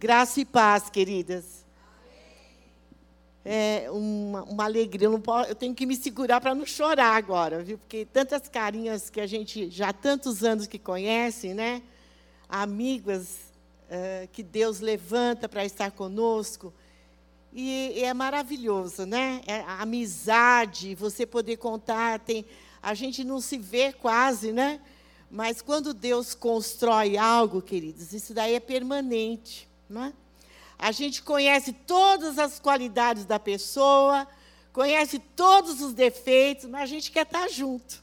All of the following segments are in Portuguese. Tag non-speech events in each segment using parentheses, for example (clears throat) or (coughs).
Graça e paz, queridas. É uma, uma alegria. Eu, posso, eu tenho que me segurar para não chorar agora, viu? Porque tantas carinhas que a gente já há tantos anos que conhece, né? Amigas uh, que Deus levanta para estar conosco. E, e, é maravilhoso, né? É a amizade, você poder contar. Tem, a gente não se vê quase, né? Mas quando Deus constrói algo, queridos, isso daí é permanente. Né? A gente conhece todas as qualidades da pessoa, conhece todos os defeitos, mas a gente quer estar junto.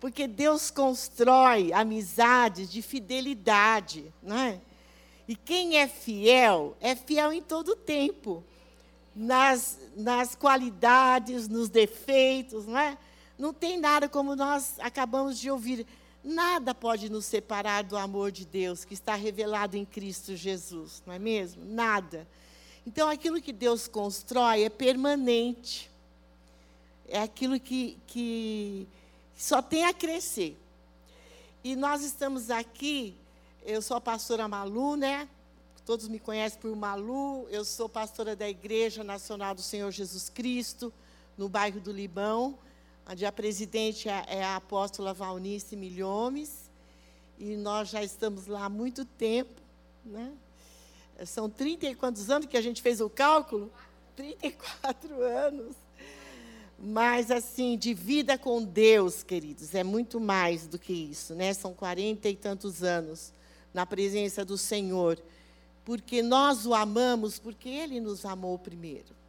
Porque Deus constrói amizades de fidelidade. Né? E quem é fiel, é fiel em todo o tempo. Nas, nas qualidades, nos defeitos, não é? Não tem nada como nós acabamos de ouvir. Nada pode nos separar do amor de Deus que está revelado em Cristo Jesus, não é mesmo? Nada. Então, aquilo que Deus constrói é permanente. É aquilo que, que só tem a crescer. E nós estamos aqui, eu sou a pastora Malu, né? Todos me conhecem por Malu. Eu sou pastora da Igreja Nacional do Senhor Jesus Cristo, no bairro do Libão onde a presidente é, é a apóstola Valnice Milhomes, e nós já estamos lá há muito tempo. Né? São 30 e quantos anos que a gente fez o cálculo? 34 anos. Mas, assim, de vida com Deus, queridos, é muito mais do que isso, né? São 40 e tantos anos na presença do Senhor. Porque nós o amamos, porque Ele nos amou primeiro.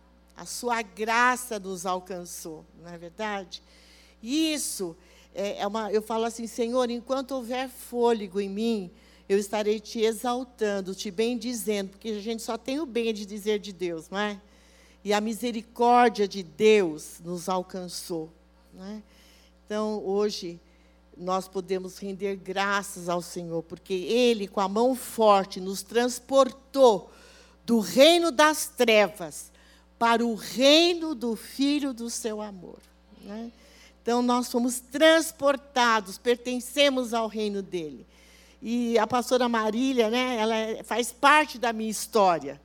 A sua graça nos alcançou, não é verdade? Isso é, é uma. Eu falo assim, Senhor, enquanto houver fôlego em mim, eu estarei te exaltando, te bendizendo, porque a gente só tem o bem de dizer de Deus, não é? E a misericórdia de Deus nos alcançou. Não é? Então, hoje, nós podemos render graças ao Senhor, porque Ele, com a mão forte, nos transportou do reino das trevas para o reino do Filho do seu amor. Né? Então, nós somos transportados, pertencemos ao reino dele. E a pastora Marília, né, ela é, faz parte da minha história.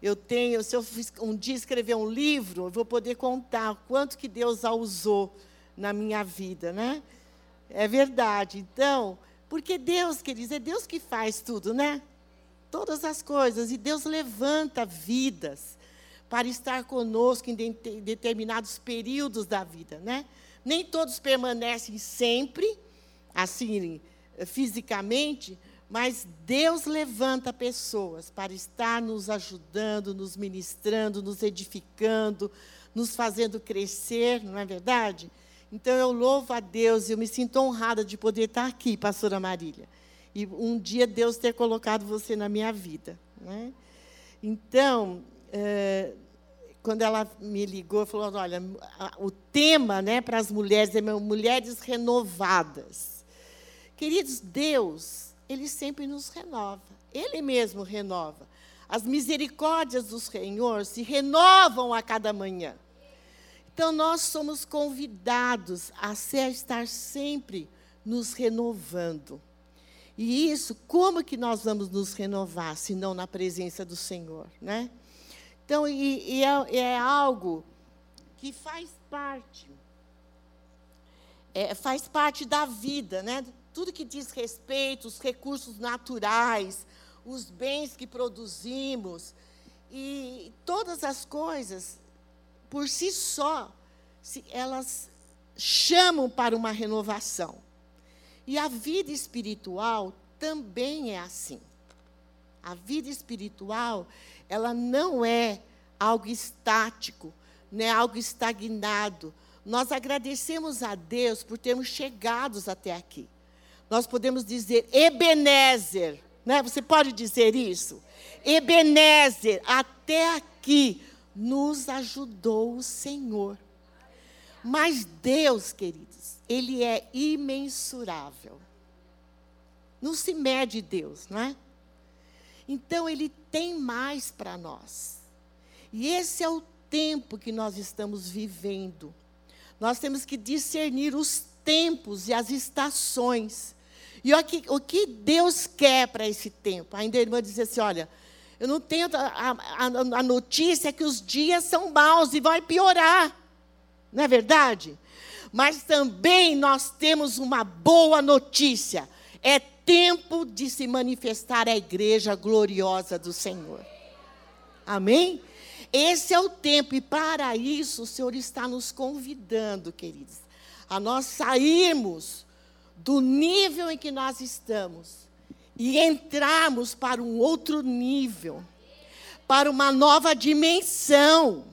Eu tenho, se eu um dia escrever um livro, eu vou poder contar quanto que Deus a usou na minha vida, né? É verdade. Então, porque Deus, queridos, é Deus que faz tudo, né? Todas as coisas. E Deus levanta vidas para estar conosco em de, determinados períodos da vida, né? Nem todos permanecem sempre assim fisicamente, mas Deus levanta pessoas para estar nos ajudando, nos ministrando, nos edificando, nos fazendo crescer, não é verdade? Então eu louvo a Deus e eu me sinto honrada de poder estar aqui, pastora Marília. E um dia Deus ter colocado você na minha vida. Né? Então, quando ela me ligou, falou: olha, o tema né, para as mulheres é mulheres renovadas. Queridos, Deus, Ele sempre nos renova. Ele mesmo renova. As misericórdias do Senhor se renovam a cada manhã. Então, nós somos convidados a ser, estar sempre nos renovando. E isso, como que nós vamos nos renovar, se não na presença do Senhor, né? Então, e, e é, é, algo que faz parte, é, faz parte da vida, né? Tudo que diz respeito, os recursos naturais, os bens que produzimos, e todas as coisas, por si só, se elas chamam para uma renovação. E a vida espiritual também é assim. A vida espiritual, ela não é algo estático, não é algo estagnado. Nós agradecemos a Deus por termos chegado até aqui. Nós podemos dizer Ebenezer, né? Você pode dizer isso? Ebenezer, até aqui nos ajudou o Senhor. Mas Deus, queridos, ele é imensurável. Não se mede Deus, não é? Então, Ele tem mais para nós. E esse é o tempo que nós estamos vivendo. Nós temos que discernir os tempos e as estações. E o que, o que Deus quer para esse tempo? Ainda a irmã diz assim: olha, Eu não tenho a, a, a notícia que os dias são maus e vai piorar. Não é verdade? Mas também nós temos uma boa notícia. É tempo de se manifestar a igreja gloriosa do Senhor. Amém? Esse é o tempo, e para isso o Senhor está nos convidando, queridos, a nós sairmos do nível em que nós estamos e entrarmos para um outro nível, para uma nova dimensão.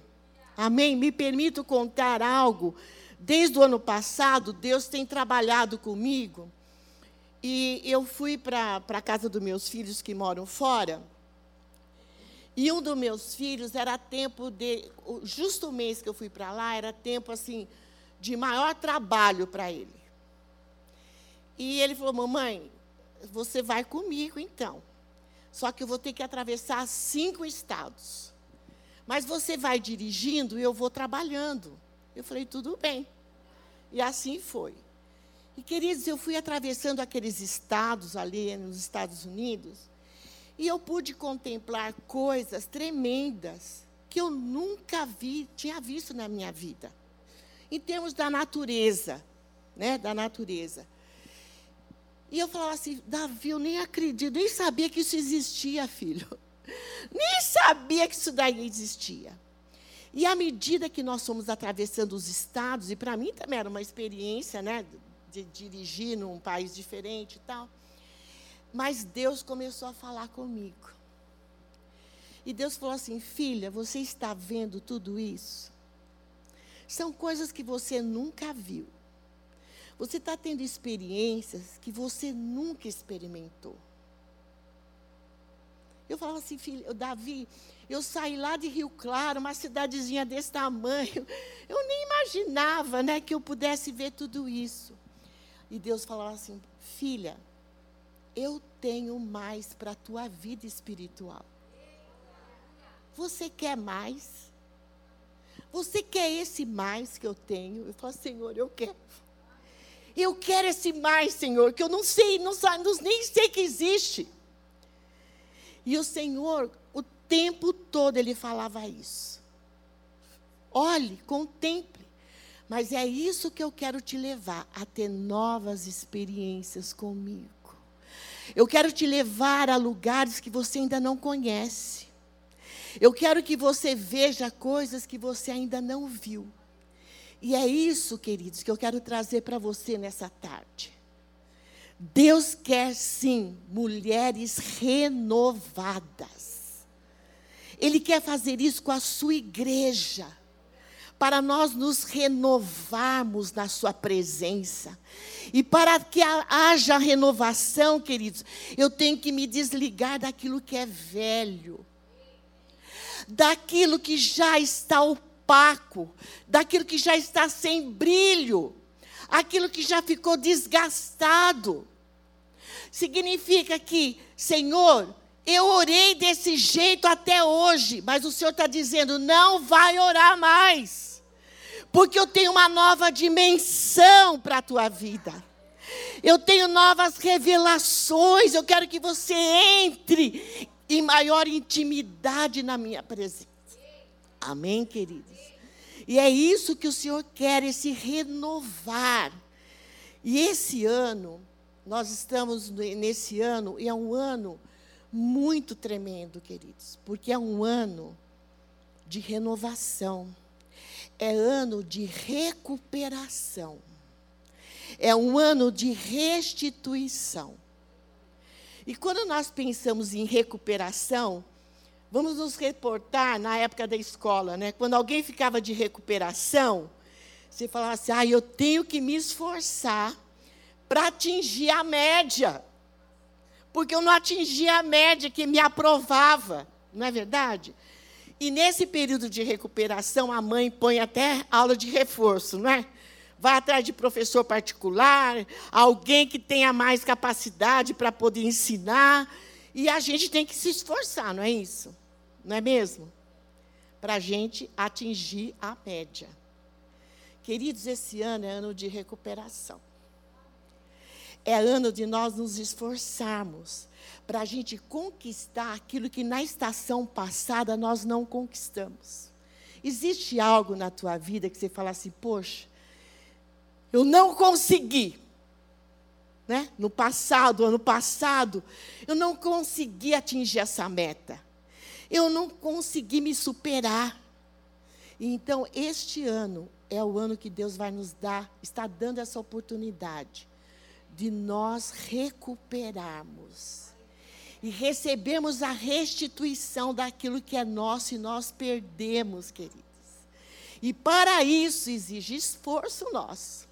Amém? Me permito contar algo. Desde o ano passado, Deus tem trabalhado comigo. E eu fui para a casa dos meus filhos que moram fora. E um dos meus filhos era tempo de. Justo o mês que eu fui para lá, era tempo assim de maior trabalho para ele. E ele falou: Mamãe, você vai comigo então. Só que eu vou ter que atravessar cinco estados. Mas você vai dirigindo e eu vou trabalhando. Eu falei: Tudo bem. E assim foi. E, queridos, eu fui atravessando aqueles estados ali nos Estados Unidos. E eu pude contemplar coisas tremendas que eu nunca vi, tinha visto na minha vida. Em termos da natureza, né, da natureza. E eu falava assim, Davi, eu nem acredito, nem sabia que isso existia, (laughs) filho. Nem sabia que isso daí existia. E à medida que nós fomos atravessando os estados, e para mim também era uma experiência, né, de dirigir num país diferente e tal. Mas Deus começou a falar comigo. E Deus falou assim: Filha, você está vendo tudo isso? São coisas que você nunca viu. Você está tendo experiências que você nunca experimentou. Eu falava assim, filho, Davi, eu saí lá de Rio Claro, uma cidadezinha desse tamanho. Eu nem imaginava né, que eu pudesse ver tudo isso. E Deus falava assim, filha, eu tenho mais para a tua vida espiritual. Você quer mais? Você quer esse mais que eu tenho? Eu falo, Senhor, eu quero. Eu quero esse mais, Senhor, que eu não sei, não, não, nem sei que existe. E o Senhor, o tempo todo, ele falava isso. Olhe, contemple. Mas é isso que eu quero te levar, a ter novas experiências comigo. Eu quero te levar a lugares que você ainda não conhece. Eu quero que você veja coisas que você ainda não viu. E é isso, queridos, que eu quero trazer para você nessa tarde. Deus quer sim mulheres renovadas. Ele quer fazer isso com a sua igreja para nós nos renovarmos na Sua presença. E para que haja renovação, queridos, eu tenho que me desligar daquilo que é velho, daquilo que já está opaco, daquilo que já está sem brilho, aquilo que já ficou desgastado. Significa que, Senhor, eu orei desse jeito até hoje, mas o Senhor está dizendo: não vai orar mais, porque eu tenho uma nova dimensão para a tua vida. Eu tenho novas revelações. Eu quero que você entre em maior intimidade na minha presença. Amém, queridos? E é isso que o Senhor quer, esse renovar. E esse ano, nós estamos nesse ano, e é um ano muito tremendo, queridos, porque é um ano de renovação, é ano de recuperação, é um ano de restituição. E quando nós pensamos em recuperação, vamos nos reportar na época da escola, né? Quando alguém ficava de recuperação, você falava assim: ah, eu tenho que me esforçar para atingir a média porque eu não atingia a média que me aprovava, não é verdade? E nesse período de recuperação, a mãe põe até aula de reforço, não é? Vai atrás de professor particular, alguém que tenha mais capacidade para poder ensinar. E a gente tem que se esforçar, não é isso? Não é mesmo? Para a gente atingir a média. Queridos, esse ano é ano de recuperação. É ano de nós nos esforçarmos para a gente conquistar aquilo que na estação passada nós não conquistamos. Existe algo na tua vida que você fala assim, poxa, eu não consegui. Né? No passado, ano passado, eu não consegui atingir essa meta. Eu não consegui me superar. Então, este ano é o ano que Deus vai nos dar, está dando essa oportunidade de nós recuperarmos e recebemos a restituição daquilo que é nosso e nós perdemos, queridos. E para isso exige esforço nosso.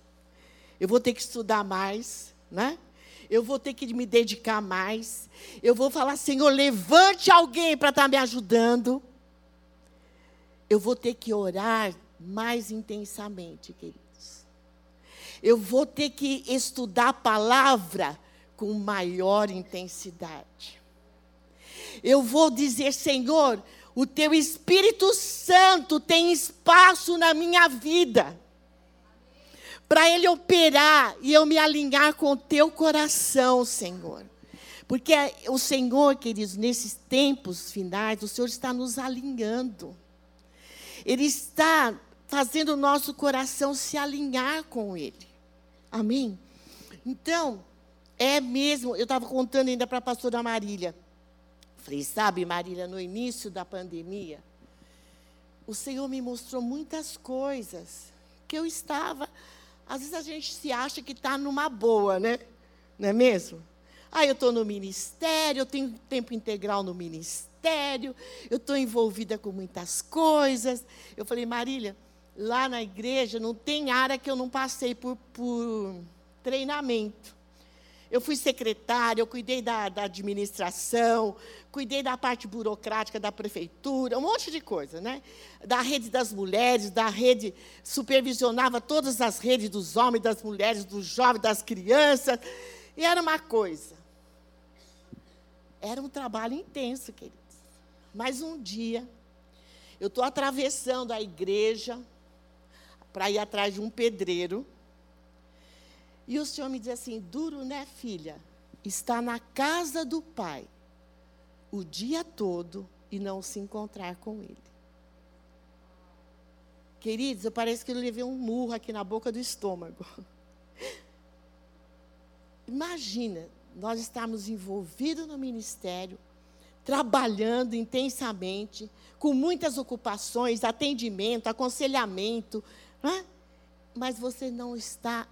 Eu vou ter que estudar mais, né? Eu vou ter que me dedicar mais. Eu vou falar, Senhor, levante alguém para estar tá me ajudando. Eu vou ter que orar mais intensamente, queridos. Eu vou ter que estudar a palavra com maior intensidade. Eu vou dizer, Senhor, o teu Espírito Santo tem espaço na minha vida para ele operar e eu me alinhar com o teu coração, Senhor. Porque o Senhor, queridos, nesses tempos finais, o Senhor está nos alinhando. Ele está fazendo o nosso coração se alinhar com Ele. Amém? Então, é mesmo, eu estava contando ainda para a pastora Marília. Falei, sabe, Marília, no início da pandemia, o Senhor me mostrou muitas coisas que eu estava. Às vezes a gente se acha que está numa boa, né? Não é mesmo? Ah, eu estou no ministério, eu tenho tempo integral no ministério, eu estou envolvida com muitas coisas. Eu falei, Marília, lá na igreja não tem área que eu não passei por, por treinamento. Eu fui secretária, eu cuidei da, da, administração, cuidei da parte burocrática da prefeitura, um monte de coisa, né? Da rede das mulheres, da rede, supervisionava todas as redes dos homens, das mulheres, dos jovens, das crianças. E era uma coisa. Era um trabalho intenso, queridos. Mas um dia, eu estou atravessando a igreja, para ir atrás de um pedreiro. E o Senhor me diz assim: duro, né, filha? Está na casa do pai o dia todo e não se encontrar com ele. Queridos, eu parece que eu levei um murro aqui na boca do estômago. (laughs) Imagina, nós estamos envolvidos no ministério, trabalhando intensamente, com muitas ocupações, atendimento, aconselhamento, Mas você não está.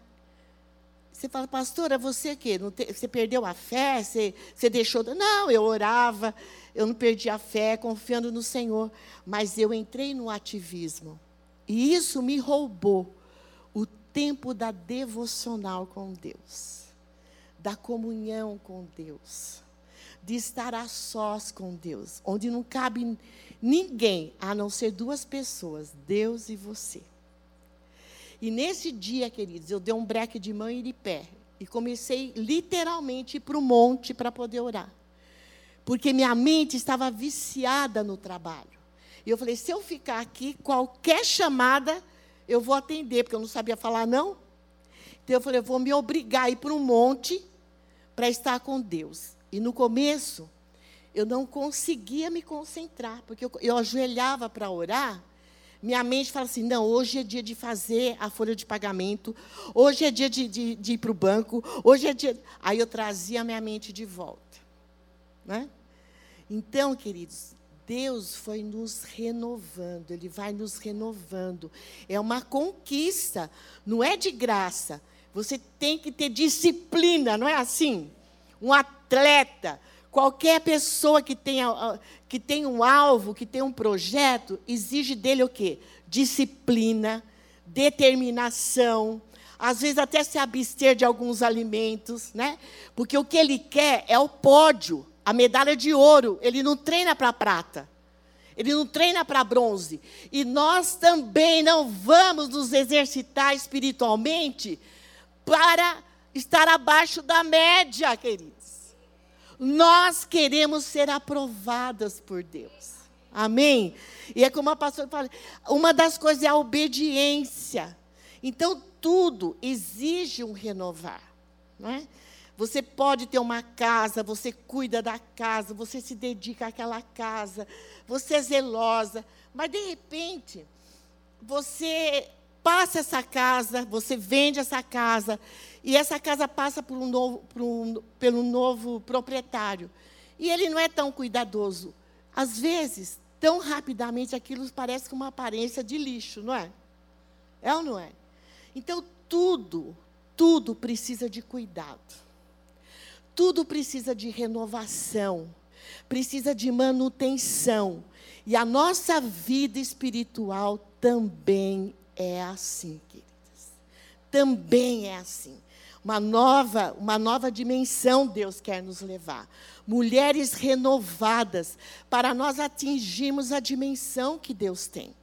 Você fala, pastora, você que você perdeu a fé? Você, você deixou. Não, eu orava, eu não perdi a fé, confiando no Senhor. Mas eu entrei no ativismo. E isso me roubou o tempo da devocional com Deus, da comunhão com Deus, de estar a sós com Deus, onde não cabe ninguém a não ser duas pessoas, Deus e você. E nesse dia, queridos, eu dei um breque de mão e de pé. E comecei literalmente para o monte para poder orar. Porque minha mente estava viciada no trabalho. E eu falei: se eu ficar aqui, qualquer chamada eu vou atender, porque eu não sabia falar não. Então eu falei: eu vou me obrigar a ir para um monte para estar com Deus. E no começo, eu não conseguia me concentrar, porque eu, eu ajoelhava para orar minha mente fala assim: não, hoje é dia de fazer a folha de pagamento, hoje é dia de, de, de ir para o banco, hoje é dia. Aí eu trazia a minha mente de volta. Né? Então, queridos, Deus foi nos renovando, Ele vai nos renovando. É uma conquista, não é de graça. Você tem que ter disciplina, não é assim? Um atleta, Qualquer pessoa que tenha, que tenha um alvo, que tenha um projeto, exige dele o quê? Disciplina, determinação, às vezes até se abster de alguns alimentos, né? Porque o que ele quer é o pódio, a medalha de ouro. Ele não treina para prata. Ele não treina para bronze. E nós também não vamos nos exercitar espiritualmente para estar abaixo da média, querido. Nós queremos ser aprovadas por Deus. Amém? E é como a pastora fala, uma das coisas é a obediência. Então, tudo exige um renovar. Não é? Você pode ter uma casa, você cuida da casa, você se dedica àquela casa, você é zelosa, mas de repente, você passa essa casa, você vende essa casa, e essa casa passa por um novo, por um, pelo novo proprietário. E ele não é tão cuidadoso. Às vezes, tão rapidamente, aquilo parece com uma aparência de lixo, não é? É ou não é? Então, tudo, tudo precisa de cuidado. Tudo precisa de renovação, precisa de manutenção. E a nossa vida espiritual também é assim, queridas. Também é assim. Uma nova, uma nova dimensão Deus quer nos levar. Mulheres renovadas para nós atingirmos a dimensão que Deus tem.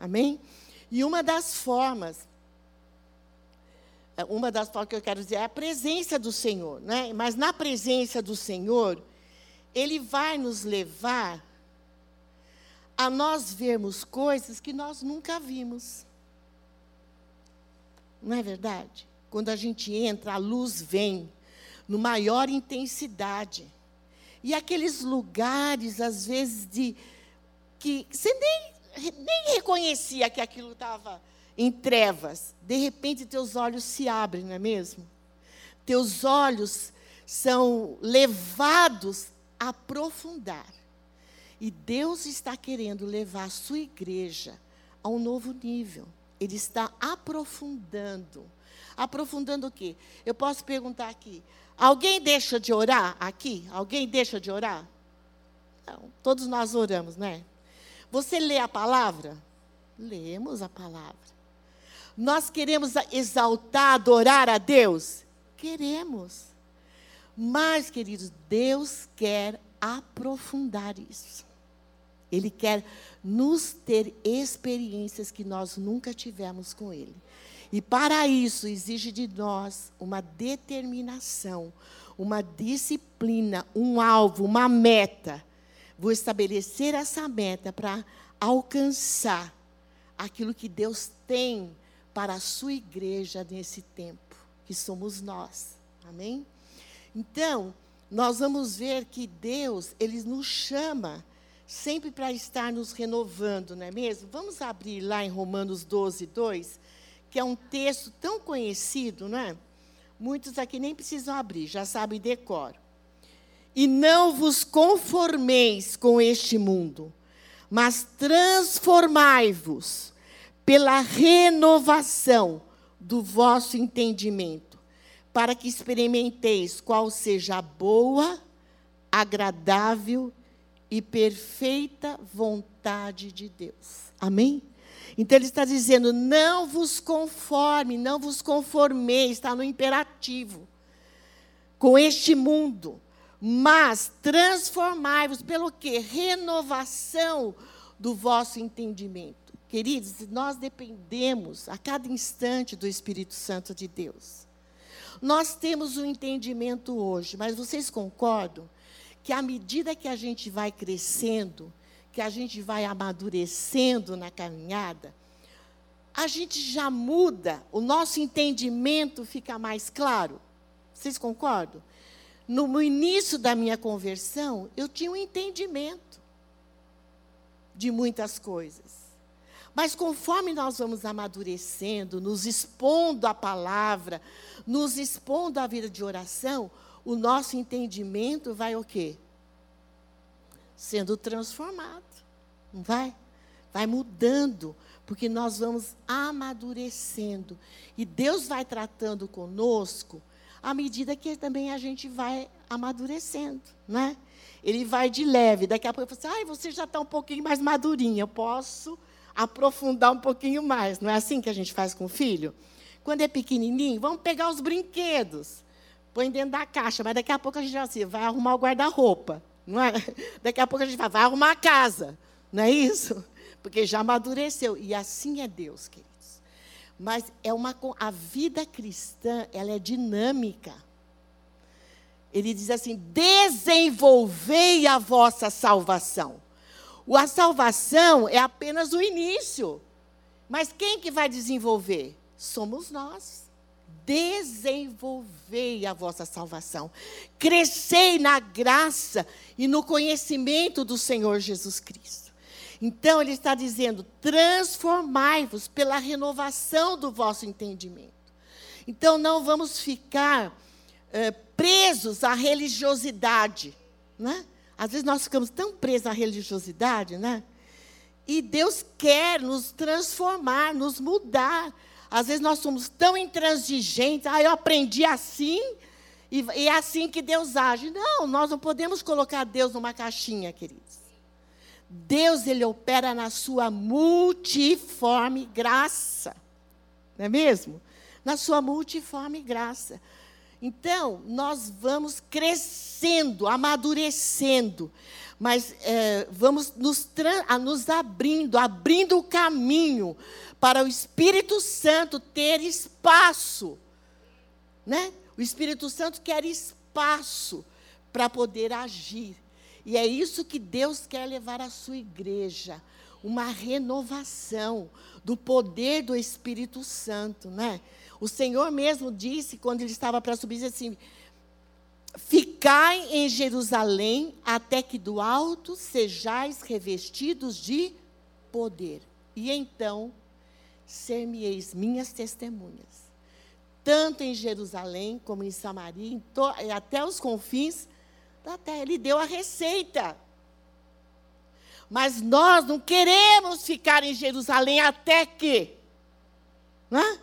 Amém? E uma das formas uma das formas que eu quero dizer é a presença do Senhor, né? Mas na presença do Senhor, ele vai nos levar a nós vermos coisas que nós nunca vimos. Não é verdade? Quando a gente entra, a luz vem no maior intensidade. E aqueles lugares, às vezes, de que você nem, nem reconhecia que aquilo estava em trevas. De repente, teus olhos se abrem, não é mesmo? Teus olhos são levados a aprofundar. E Deus está querendo levar a sua igreja a um novo nível. Ele está aprofundando. Aprofundando o quê? Eu posso perguntar aqui: alguém deixa de orar aqui? Alguém deixa de orar? Não, todos nós oramos, né? Você lê a palavra? Lemos a palavra. Nós queremos exaltar, adorar a Deus? Queremos. Mas, queridos, Deus quer aprofundar isso. Ele quer nos ter experiências que nós nunca tivemos com Ele. E para isso exige de nós uma determinação, uma disciplina, um alvo, uma meta. Vou estabelecer essa meta para alcançar aquilo que Deus tem para a sua igreja nesse tempo, que somos nós. Amém? Então, nós vamos ver que Deus, ele nos chama sempre para estar nos renovando, não é mesmo? Vamos abrir lá em Romanos 12, 2, que é um texto tão conhecido, não é? Muitos aqui nem precisam abrir, já sabem decor. E não vos conformeis com este mundo, mas transformai-vos pela renovação do vosso entendimento, para que experimenteis qual seja a boa, agradável e perfeita vontade de Deus. Amém? Então ele está dizendo: não vos conforme, não vos conformeis, está no imperativo, com este mundo, mas transformai-vos pelo quê? Renovação do vosso entendimento. Queridos, nós dependemos a cada instante do Espírito Santo de Deus. Nós temos o um entendimento hoje, mas vocês concordam que à medida que a gente vai crescendo, que a gente vai amadurecendo na caminhada, a gente já muda, o nosso entendimento fica mais claro. Vocês concordam? No, início da minha conversão, eu tinha um entendimento de muitas coisas. Mas conforme nós vamos amadurecendo, nos expondo à palavra, nos expondo à vida de oração, o nosso entendimento vai o quê? Sendo transformado. Não vai? Vai mudando, porque nós vamos amadurecendo. E Deus vai tratando conosco à medida que também a gente vai amadurecendo, né? Ele vai de leve. Daqui a pouco falo assim, ah, você já está um pouquinho mais madurinha, eu posso aprofundar um pouquinho mais. Não é assim que a gente faz com o filho? Quando é pequenininho, vamos pegar os brinquedos põe dentro da caixa, mas daqui a pouco a gente vai, assim, vai arrumar o guarda-roupa. Não é? (laughs) Daqui a pouco a gente vai, vai arrumar a casa. Não é isso? Porque já amadureceu. E assim é Deus, queridos. Mas é uma, a vida cristã ela é dinâmica. Ele diz assim: desenvolvei a vossa salvação. A salvação é apenas o início. Mas quem que vai desenvolver? Somos nós. Desenvolvei a vossa salvação. Crescei na graça e no conhecimento do Senhor Jesus Cristo. Então, ele está dizendo: transformai-vos pela renovação do vosso entendimento. Então, não vamos ficar é, presos à religiosidade. Né? Às vezes nós ficamos tão presos à religiosidade, né? E Deus quer nos transformar, nos mudar. Às vezes nós somos tão intransigentes, ah, eu aprendi assim, e, e é assim que Deus age. Não, nós não podemos colocar Deus numa caixinha, queridos. Deus, ele opera na sua multiforme graça. Não é mesmo? Na sua multiforme graça. Então, nós vamos crescendo, amadurecendo, mas é, vamos nos, nos abrindo, abrindo o caminho para o Espírito Santo ter espaço. Né? O Espírito Santo quer espaço para poder agir. E é isso que Deus quer levar à sua igreja, uma renovação do poder do Espírito Santo, né? O Senhor mesmo disse, quando ele estava para subir, assim: Ficai em Jerusalém até que do alto sejais revestidos de poder. E então ser-me-eis minhas testemunhas, tanto em Jerusalém como em Samaria, em até os confins da terra. Ele deu a receita. Mas nós não queremos ficar em Jerusalém até que. Não é?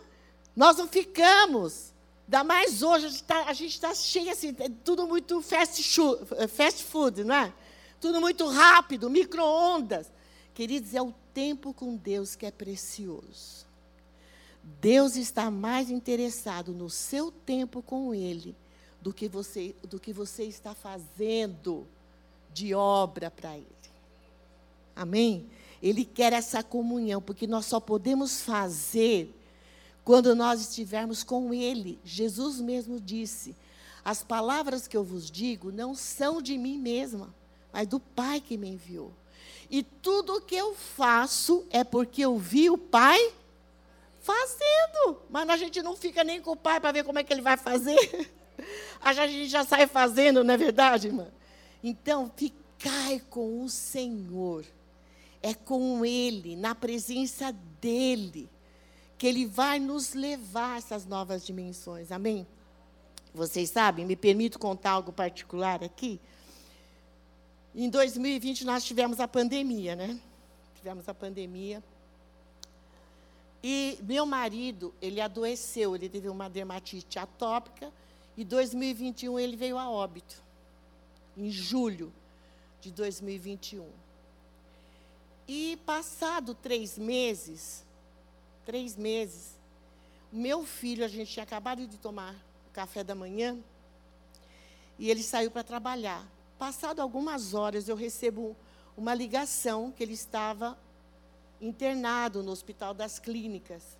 Nós não ficamos. Ainda mais hoje, a gente está tá cheio assim, é tudo muito fast, fast food, não é? Tudo muito rápido, micro-ondas. Queridos, é o tempo com Deus que é precioso. Deus está mais interessado no seu tempo com Ele do que você, do que você está fazendo de obra para Ele. Amém? Ele quer essa comunhão, porque nós só podemos fazer quando nós estivermos com Ele. Jesus mesmo disse: As palavras que eu vos digo não são de mim mesma, mas do Pai que me enviou. E tudo o que eu faço é porque eu vi o Pai fazendo. Mas a gente não fica nem com o Pai para ver como é que ele vai fazer. (laughs) A gente já sai fazendo, não é verdade, irmã? Então, ficai com o Senhor. É com Ele, na presença dEle que Ele vai nos levar a essas novas dimensões. Amém? Vocês sabem, me permito contar algo particular aqui? Em 2020 nós tivemos a pandemia, né? Tivemos a pandemia. E meu marido, ele adoeceu, ele teve uma dermatite atópica, e 2021 ele veio a óbito, em julho de 2021. E passado três meses, três meses. Meu filho, a gente tinha acabado de tomar o café da manhã, e ele saiu para trabalhar. Passado algumas horas, eu recebo uma ligação que ele estava internado no Hospital das Clínicas,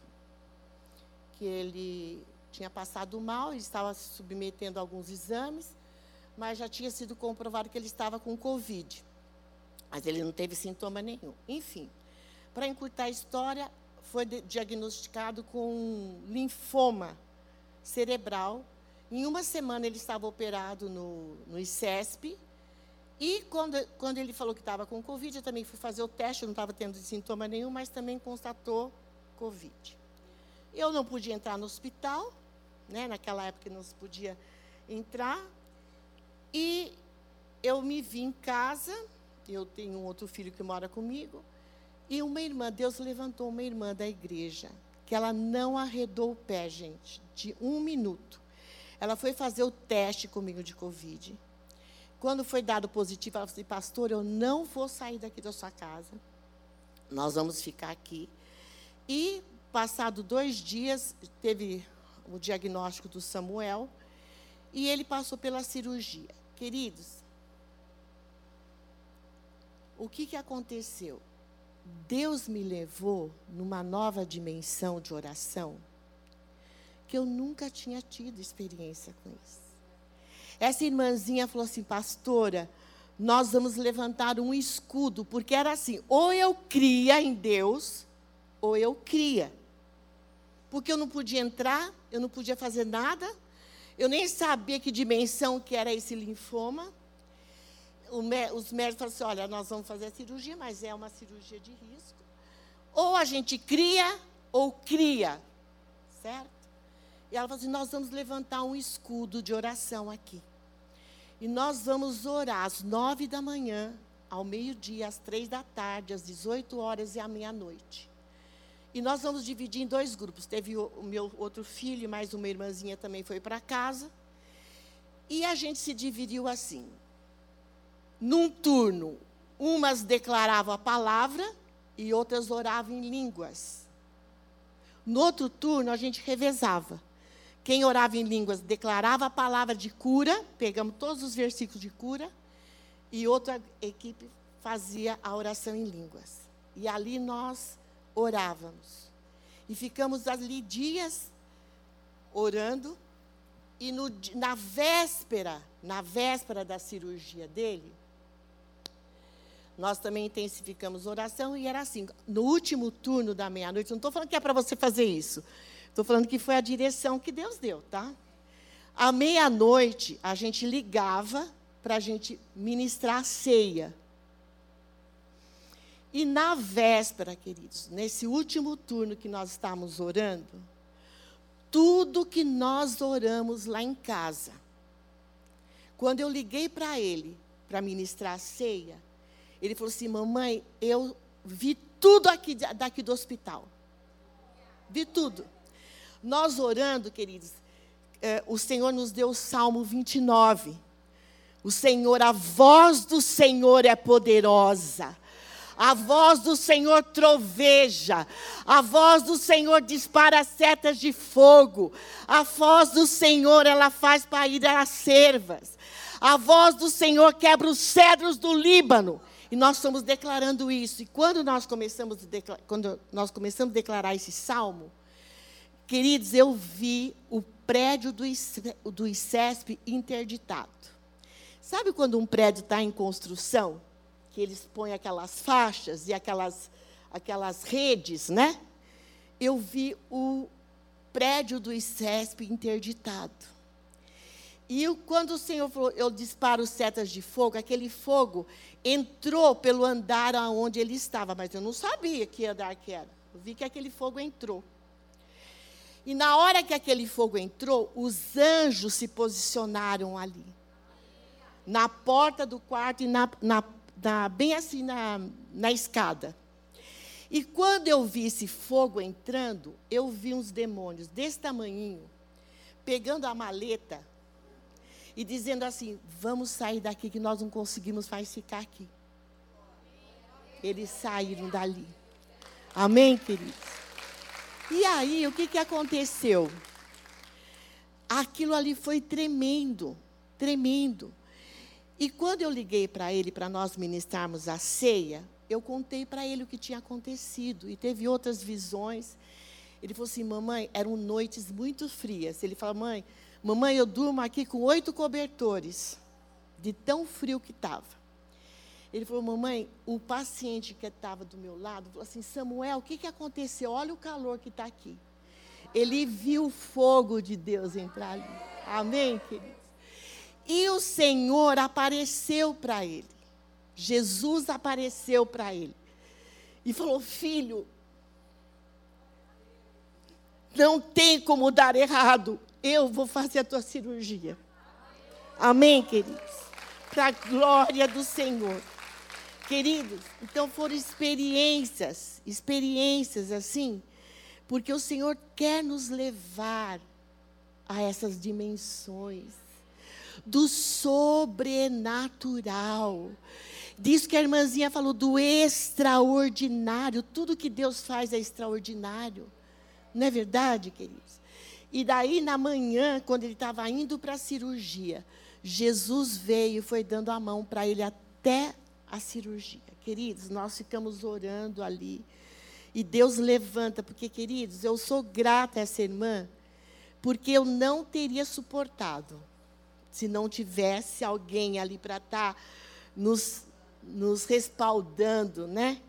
que ele tinha passado mal, ele estava se submetendo a alguns exames, mas já tinha sido comprovado que ele estava com Covid. Mas ele não teve sintoma nenhum. Enfim, para encurtar a história, foi diagnosticado com linfoma cerebral. Em uma semana ele estava operado no, no ICESP. E quando, quando ele falou que estava com Covid, eu também fui fazer o teste, não estava tendo sintoma nenhum, mas também constatou Covid. Eu não podia entrar no hospital, né? naquela época não se podia entrar. E eu me vi em casa, eu tenho um outro filho que mora comigo, e uma irmã, Deus levantou uma irmã da igreja, que ela não arredou o pé, gente, de um minuto. Ela foi fazer o teste comigo de Covid. Quando foi dado positivo, ela assim, pastor, eu não vou sair daqui da sua casa. Nós vamos ficar aqui. E, passado dois dias, teve o diagnóstico do Samuel, e ele passou pela cirurgia. Queridos, o que, que aconteceu? Deus me levou numa nova dimensão de oração que eu nunca tinha tido experiência com isso. Essa irmãzinha falou assim, pastora, nós vamos levantar um escudo, porque era assim, ou eu cria em Deus, ou eu cria. porque eu não podia entrar, eu não podia fazer nada, eu nem sabia que dimensão que era esse linfoma. os médicos falaram assim, olha, nós vamos fazer a cirurgia, mas é uma cirurgia de risco. Ou a gente cria, ou cria, certo? E ela falou assim, nós vamos levantar um escudo de oração aqui. E nós vamos orar às nove da manhã, ao meio-dia, às três da tarde, às 18 horas e à meia-noite. E nós vamos dividir em dois grupos. Teve o, meu outro filho, mais uma irmãzinha também foi para casa. E a gente se dividiu assim. Num turno, umas declaravam a palavra e outras oravam em línguas. No outro turno, a gente revezava. Quem orava em línguas declarava a palavra de cura, pegamos todos os versículos de cura, e outra equipe fazia a oração em línguas. E ali nós orávamos. E ficamos ali dias orando, e no, na véspera, na véspera da cirurgia dele, nós também intensificamos oração e era assim. No último turno da meia-noite, não estou falando que é para você fazer isso. Estou falando que foi a direção que Deus deu, tá? À meia-noite, a gente ligava para a gente ministrar a ceia. E na véspera, queridos, nesse último turno que nós estávamos orando, tudo que nós oramos lá em casa, quando eu liguei para ele para ministrar a ceia, ele falou assim: Mamãe, eu vi tudo aqui daqui do hospital. Vi tudo. Nós orando, queridos, eh, o Senhor nos deu o Salmo 29. O Senhor, a voz do Senhor é poderosa. A voz do Senhor troveja, a voz do Senhor dispara setas de fogo, a voz do Senhor ela faz parir as servas, a voz do Senhor quebra os cedros do Líbano. E nós estamos declarando isso. E quando nós começamos, quando nós começamos a declarar esse salmo, queridos, eu vi o prédio do, do ICESP interditado. Sabe quando um prédio está em construção? Que eles põem aquelas faixas e aquelas, aquelas redes, né? Eu vi o prédio do ICESP interditado. E quando o Senhor falou, eu disparo setas de fogo, aquele fogo entrou pelo andar aonde ele estava, mas eu não sabia que andar que era. Eu vi que aquele fogo entrou. E na hora que aquele fogo entrou, os anjos se posicionaram ali. Na porta do quarto e na, na, na bem assim na, na escada. E quando eu vi esse fogo entrando, eu vi uns demônios desse tamanhinho, pegando a maleta e dizendo assim: vamos sair daqui, que nós não conseguimos mais ficar aqui. Eles saíram dali. Amém, queridos? E aí, o que, que aconteceu? Aquilo ali foi tremendo, tremendo. E quando eu liguei para ele, para nós ministrarmos a ceia, eu contei para ele o que tinha acontecido. E teve outras visões. Ele falou assim: mamãe, eram noites muito frias. Ele falou: mãe, Mamãe, eu durmo aqui com oito cobertores, de tão frio que estava. Ele falou, mamãe, o paciente que estava do meu lado falou assim: Samuel, o que, que aconteceu? Olha o calor que está aqui. Ele viu o fogo de Deus entrar ali. Amém, queridos? E o Senhor apareceu para ele. Jesus apareceu para ele. E falou: Filho, não tem como dar errado eu vou fazer a tua cirurgia. Amém, queridos? Para a glória do Senhor. Queridos, então foram experiências, experiências assim, porque o Senhor quer nos levar a essas dimensões do sobrenatural. Diz que a irmãzinha falou do extraordinário. Tudo que Deus faz é extraordinário. Não é verdade, queridos? E daí, na manhã, quando ele estava indo para a cirurgia, Jesus veio e foi dando a mão para ele até a cirurgia. Queridos, nós ficamos orando ali. E Deus levanta, porque, queridos, eu sou grata a essa irmã, porque eu não teria suportado se não tivesse alguém ali para estar tá nos, nos respaldando, né?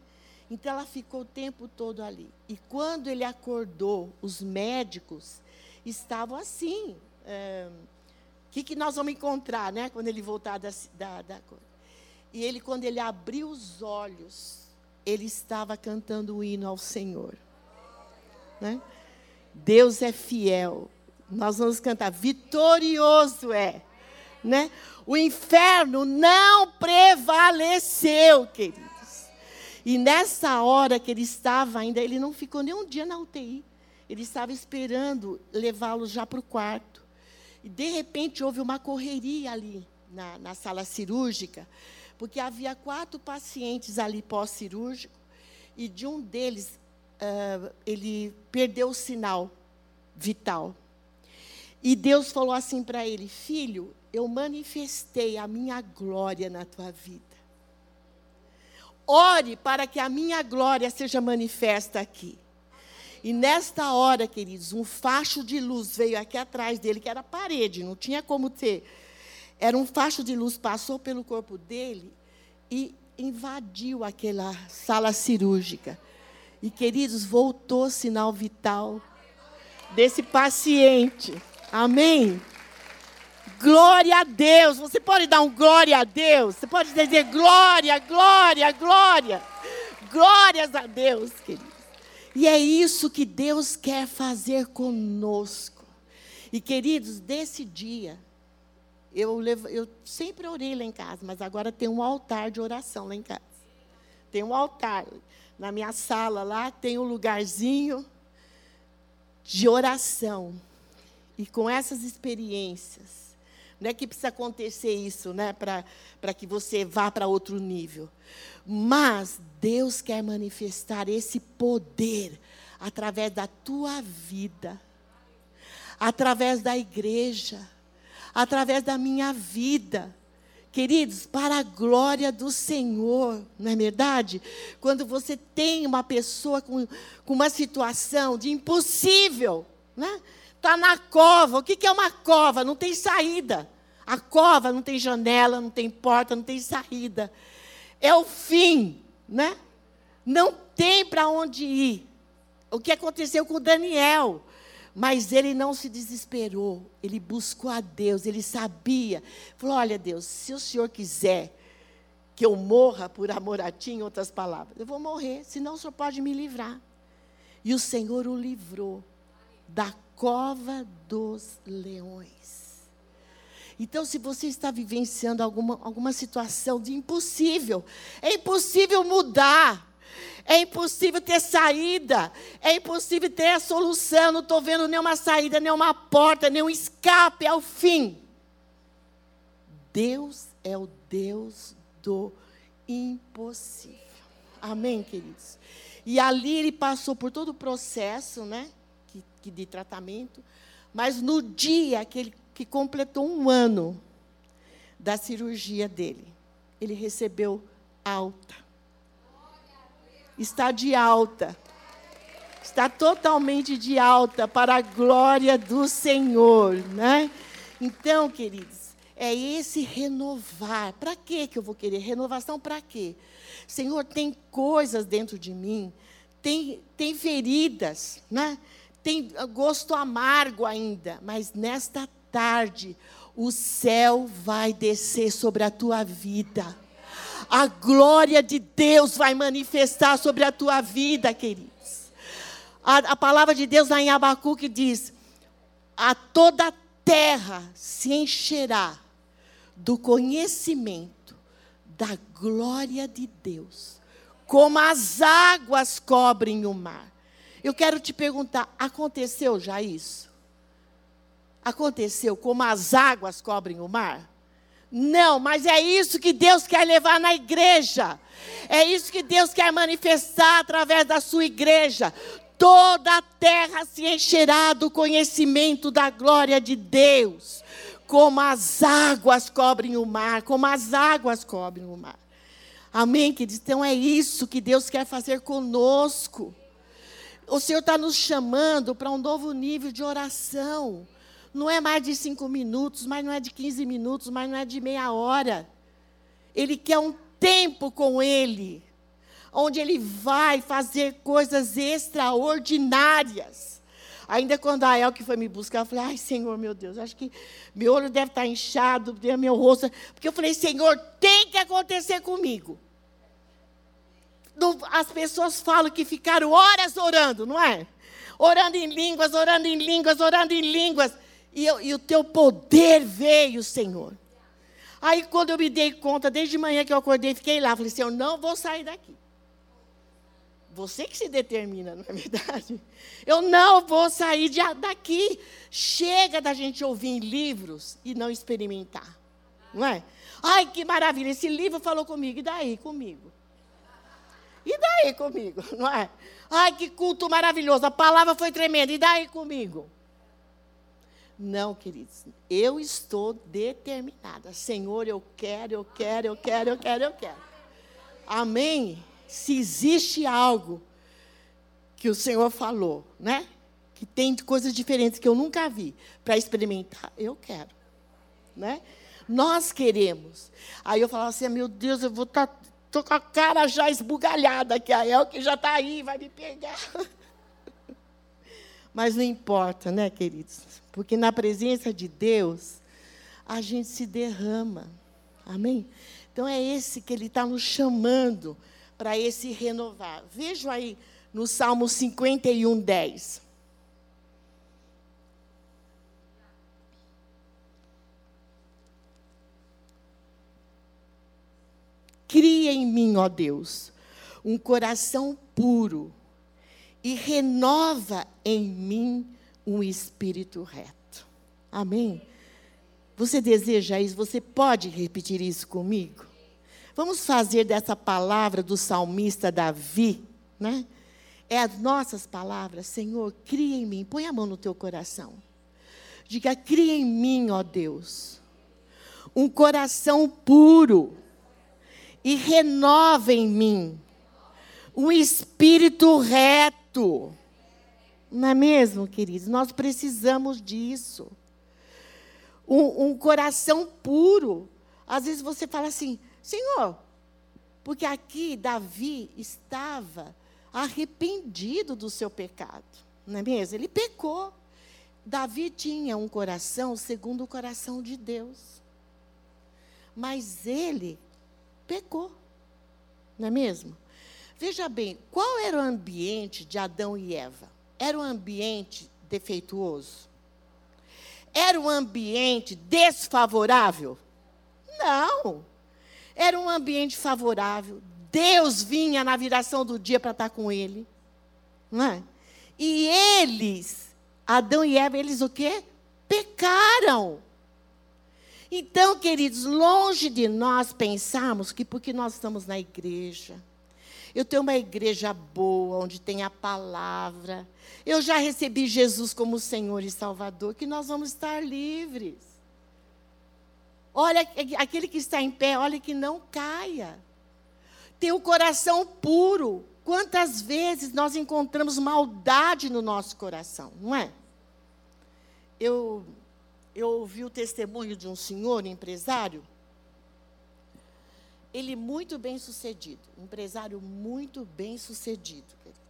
Então ela ficou o tempo todo ali. E quando ele acordou, os médicos estavam assim. O é, que, que nós vamos encontrar, né? Quando ele voltar da, da, da E ele, quando ele abriu os olhos, ele estava cantando o hino ao Senhor. Né? Deus é fiel. Nós vamos cantar, vitorioso é. Né? O inferno não prevaleceu, queridos. E nessa hora que ele estava ainda, ele não ficou nem um dia na UTI. Ele estava esperando levá-lo já para o quarto. E de repente houve uma correria ali na, na sala cirúrgica, porque havia quatro pacientes ali pós-cirúrgico, e de um deles uh, ele perdeu o sinal vital. E Deus falou assim para ele: Filho, eu manifestei a minha glória na tua vida. Ore para que a minha glória seja manifesta aqui. E nesta hora, queridos, um facho de luz veio aqui atrás dele, que era parede, não tinha como ter. Era um facho de luz, passou pelo corpo dele e invadiu aquela sala cirúrgica. E, queridos, voltou sinal vital desse paciente. Amém? Glória a Deus. Você pode dar um glória a Deus? Você pode dizer glória, glória, glória. Glórias a Deus, queridos. E é isso que Deus quer fazer conosco. E, queridos, desse dia, eu, levo, eu sempre orei lá em casa, mas agora tem um altar de oração lá em casa. Tem um altar. Na minha sala lá tem um lugarzinho de oração. E com essas experiências, não é que precisa acontecer isso, né, para que você vá para outro nível. Mas Deus quer manifestar esse poder através da tua vida, através da igreja, através da minha vida. Queridos, para a glória do Senhor, não é verdade? Quando você tem uma pessoa com, com uma situação de impossível, né? Está na cova. O que é uma cova? Não tem saída. A cova não tem janela, não tem porta, não tem saída. É o fim, né? Não tem para onde ir. O que aconteceu com Daniel? Mas ele não se desesperou, ele buscou a Deus, ele sabia. Falou: Olha, Deus, se o Senhor quiser que eu morra por amor a Ti, em outras palavras, eu vou morrer, senão o Senhor pode me livrar. E o Senhor o livrou da cova dos leões. Então, se você está vivenciando alguma, alguma situação de impossível, é impossível mudar, é impossível ter saída, é impossível ter a solução, não estou vendo nenhuma saída, nenhuma porta, nenhum escape ao fim. Deus é o Deus do impossível. Amém, queridos? E ali ele passou por todo o processo, né? de tratamento, mas no dia que ele que completou um ano da cirurgia dele, ele recebeu alta. Está de alta. Está totalmente de alta para a glória do Senhor, né? Então, queridos, é esse renovar. Para que eu vou querer renovação? Para quê? Senhor, tem coisas dentro de mim, tem, tem feridas, né? tem gosto amargo ainda, mas nesta tarde o céu vai descer sobre a tua vida. A glória de Deus vai manifestar sobre a tua vida, queridos. A, a palavra de Deus lá em Abacuque diz: A toda terra se encherá do conhecimento da glória de Deus, como as águas cobrem o mar. Eu quero te perguntar: aconteceu já isso? Aconteceu como as águas cobrem o mar? Não, mas é isso que Deus quer levar na igreja. É isso que Deus quer manifestar através da sua igreja. Toda a terra se encherá do conhecimento da glória de Deus, como as águas cobrem o mar, como as águas cobrem o mar. Amém, queridos? Então é isso que Deus quer fazer conosco. O Senhor está nos chamando para um novo nível de oração. Não é mais de cinco minutos, mas não é de 15 minutos, mas não é de meia hora. Ele quer um tempo com Ele. onde Ele vai fazer coisas extraordinárias. Ainda quando a Elke foi me buscar, eu falei, ai, Senhor, meu Deus, acho que meu olho deve estar inchado, meu rosto. Porque eu falei, Senhor, tem que acontecer comigo. As pessoas falam que ficaram horas orando, não é? Orando em línguas, orando em línguas, orando em línguas. E, eu, e o teu poder veio, Senhor. Aí, quando eu me dei conta, desde manhã que eu acordei, fiquei lá. Falei, Senhor, não vou sair daqui. Você que se determina, não é verdade? (laughs) Eu não vou sair de, daqui. Chega da gente ouvir em livros e não experimentar. Não é? Ai, que maravilha, esse livro falou comigo, e daí comigo? E daí comigo, (laughs) não é? Ai, que culto maravilhoso, a palavra foi tremenda, e daí comigo? Não, queridos, eu estou determinada. Senhor, eu quero, eu quero, eu quero, eu quero, eu quero. Amém? se existe algo que o Senhor falou, né? Que tem coisas diferentes que eu nunca vi para experimentar, eu quero, né? Nós queremos. Aí eu falava assim, meu Deus, eu vou estar tá, com a cara já esbugalhada, que a El que já está aí, vai me pegar. (laughs) Mas não importa, né, queridos? Porque na presença de Deus, a gente se derrama. Amém? Então é esse que Ele está nos chamando para esse renovar. Vejo aí no Salmo 51, 10. Cria em mim, ó Deus, um coração puro e renova em mim um espírito reto. Amém? Você deseja isso? Você pode repetir isso comigo? Vamos fazer dessa palavra do salmista Davi, né? É as nossas palavras, Senhor, cria em mim, põe a mão no teu coração. Diga, cria em mim, ó Deus, um coração puro e renova em mim um espírito reto. Não é mesmo, queridos? Nós precisamos disso. Um, um coração puro. Às vezes você fala assim, Senhor, porque aqui Davi estava arrependido do seu pecado, não é mesmo? Ele pecou. Davi tinha um coração segundo o coração de Deus. Mas ele pecou, não é mesmo? Veja bem, qual era o ambiente de Adão e Eva? Era um ambiente defeituoso? Era um ambiente desfavorável? Não. Era um ambiente favorável. Deus vinha na viração do dia para estar com ele. Não é? E eles, Adão e Eva, eles o quê? Pecaram. Então, queridos, longe de nós pensarmos que porque nós estamos na igreja, eu tenho uma igreja boa, onde tem a palavra, eu já recebi Jesus como Senhor e Salvador, que nós vamos estar livres. Olha, aquele que está em pé, olha que não caia. Tem o coração puro. Quantas vezes nós encontramos maldade no nosso coração, não é? Eu, eu ouvi o testemunho de um senhor empresário, ele muito bem sucedido, empresário muito bem sucedido, queridos.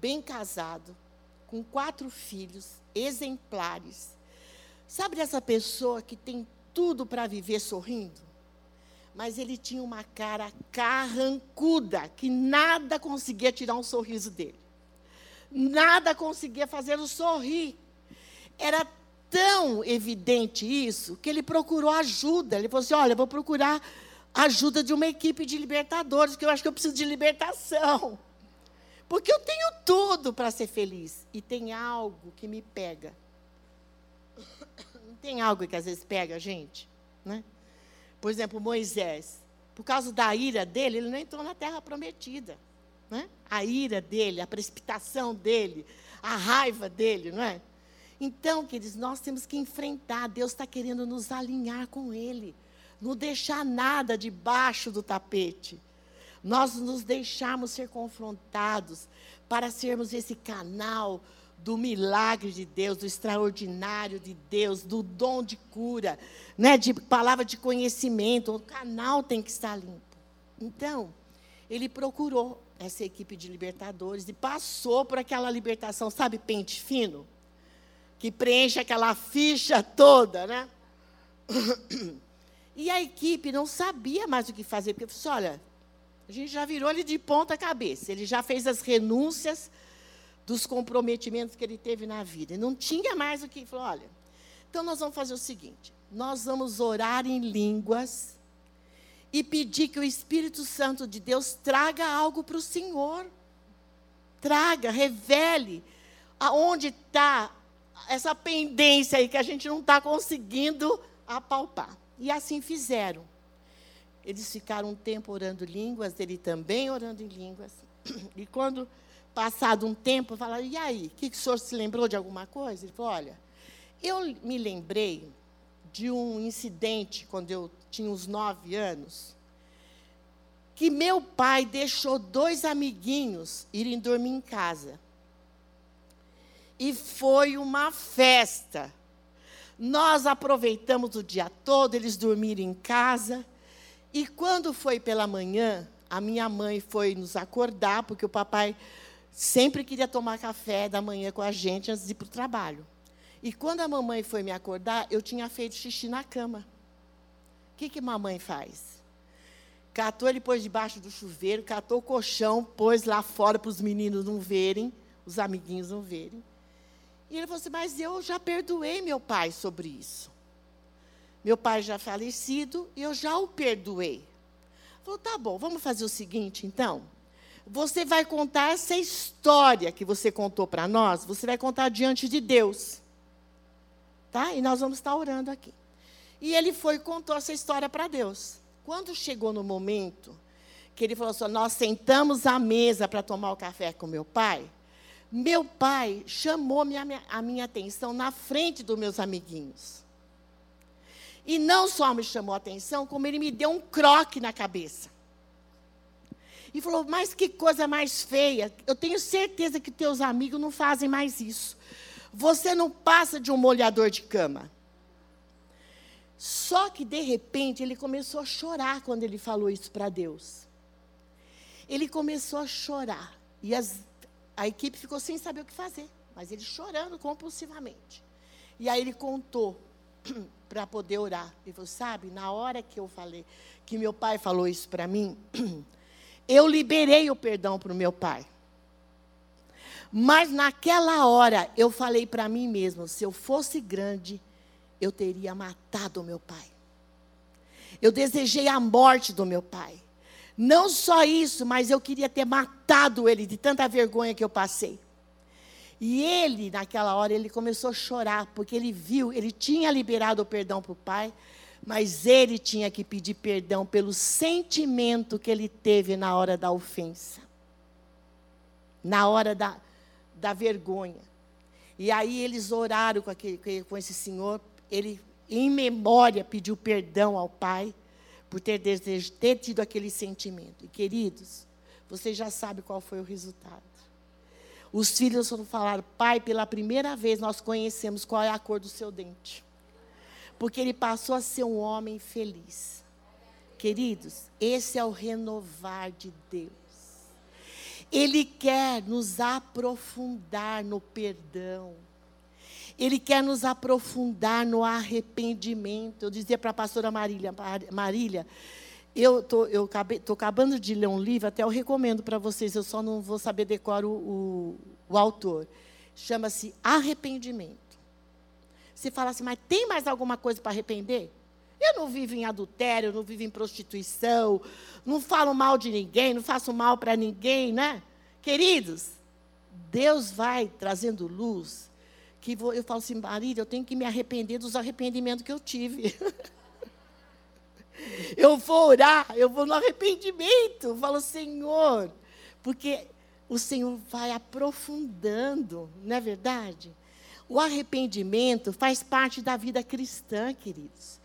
Bem casado, com quatro filhos, exemplares. Sabe dessa pessoa que tem tudo para viver sorrindo, mas ele tinha uma cara carrancuda, que nada conseguia tirar um sorriso dele. Nada conseguia fazê-lo sorrir. Era tão evidente isso que ele procurou ajuda. Ele falou assim: Olha, vou procurar ajuda de uma equipe de libertadores, que eu acho que eu preciso de libertação. Porque eu tenho tudo para ser feliz. E tem algo que me pega tem algo que às vezes pega a gente, né? Por exemplo, Moisés, por causa da ira dele, ele não entrou na terra prometida, né? A ira dele, a precipitação dele, a raiva dele, não é? Então, queridos, nós temos que enfrentar. Deus está querendo nos alinhar com Ele, não deixar nada debaixo do tapete. Nós nos deixarmos ser confrontados para sermos esse canal do milagre de Deus, do extraordinário de Deus, do dom de cura, né, de palavra de conhecimento. O canal tem que estar limpo. Então, ele procurou essa equipe de libertadores e passou por aquela libertação, sabe, pente fino? Que preenche aquela ficha toda, né? (coughs) E a equipe não sabia mais o que fazer, porque falou assim, olha, a gente já virou ele de ponta cabeça, ele já fez as renúncias dos comprometimentos que ele teve na vida. E não tinha mais o que. Ele falou, olha, então nós vamos fazer o seguinte: nós vamos orar em línguas e pedir que o Espírito Santo de Deus traga algo para o Senhor. Traga, revele aonde está essa pendência aí que a gente não está conseguindo apalpar. E assim fizeram. Eles ficaram um tempo orando línguas, ele também orando em línguas. E quando, passado um tempo, falaram, e aí, que, que o senhor se lembrou de alguma coisa? Ele falou, olha, eu me lembrei de um incidente, quando eu tinha uns nove anos, que meu pai deixou dois amiguinhos irem dormir em casa. E foi uma festa. Nós aproveitamos o dia todo, eles dormiram em casa. E quando foi pela manhã, a minha mãe foi nos acordar, porque o papai sempre queria tomar café da manhã com a gente antes de ir para o trabalho. E quando a mamãe foi me acordar, eu tinha feito xixi na cama. O que, que mamãe faz? Catou ele pôs debaixo do chuveiro, catou o colchão, pôs lá fora para os meninos não verem, os amiguinhos não verem. E ele falou assim: Mas eu já perdoei meu pai sobre isso. Meu pai já falecido e eu já o perdoei. Falou: Tá bom, vamos fazer o seguinte então. Você vai contar essa história que você contou para nós, você vai contar diante de Deus. Tá? E nós vamos estar orando aqui. E ele foi e contou essa história para Deus. Quando chegou no momento que ele falou assim: Nós sentamos à mesa para tomar o café com meu pai. Meu pai chamou minha, a minha atenção na frente dos meus amiguinhos. E não só me chamou a atenção, como ele me deu um croque na cabeça. E falou: Mas que coisa mais feia. Eu tenho certeza que teus amigos não fazem mais isso. Você não passa de um molhador de cama. Só que, de repente, ele começou a chorar quando ele falou isso para Deus. Ele começou a chorar. E as a equipe ficou sem saber o que fazer, mas ele chorando compulsivamente. E aí ele contou (clears throat) para poder orar. Ele falou: Sabe, na hora que eu falei, que meu pai falou isso para mim, (clears throat) eu liberei o perdão para o meu pai. Mas naquela hora eu falei para mim mesmo: se eu fosse grande, eu teria matado o meu pai. Eu desejei a morte do meu pai. Não só isso, mas eu queria ter matado ele de tanta vergonha que eu passei. E ele, naquela hora, ele começou a chorar, porque ele viu, ele tinha liberado o perdão para o pai, mas ele tinha que pedir perdão pelo sentimento que ele teve na hora da ofensa, na hora da, da vergonha. E aí eles oraram com, aquele, com esse senhor, ele, em memória, pediu perdão ao pai por ter, desejo, ter tido aquele sentimento. E, queridos, vocês já sabem qual foi o resultado. Os filhos foram falar, pai, pela primeira vez nós conhecemos qual é a cor do seu dente. Porque ele passou a ser um homem feliz. Queridos, esse é o renovar de Deus. Ele quer nos aprofundar no perdão. Ele quer nos aprofundar no arrependimento. Eu dizia para a pastora Marília, Marília, eu tô, eu estou acabando de ler um livro, até eu recomendo para vocês, eu só não vou saber decorar o, o, o autor. Chama-se Arrependimento. Você fala assim, mas tem mais alguma coisa para arrepender? Eu não vivo em adultério, não vivo em prostituição, não falo mal de ninguém, não faço mal para ninguém, né? Queridos, Deus vai trazendo luz que vou, eu falo assim, Marília, eu tenho que me arrepender dos arrependimentos que eu tive. (laughs) eu vou orar, eu vou no arrependimento. Eu falo, Senhor, porque o Senhor vai aprofundando, não é verdade? O arrependimento faz parte da vida cristã, queridos.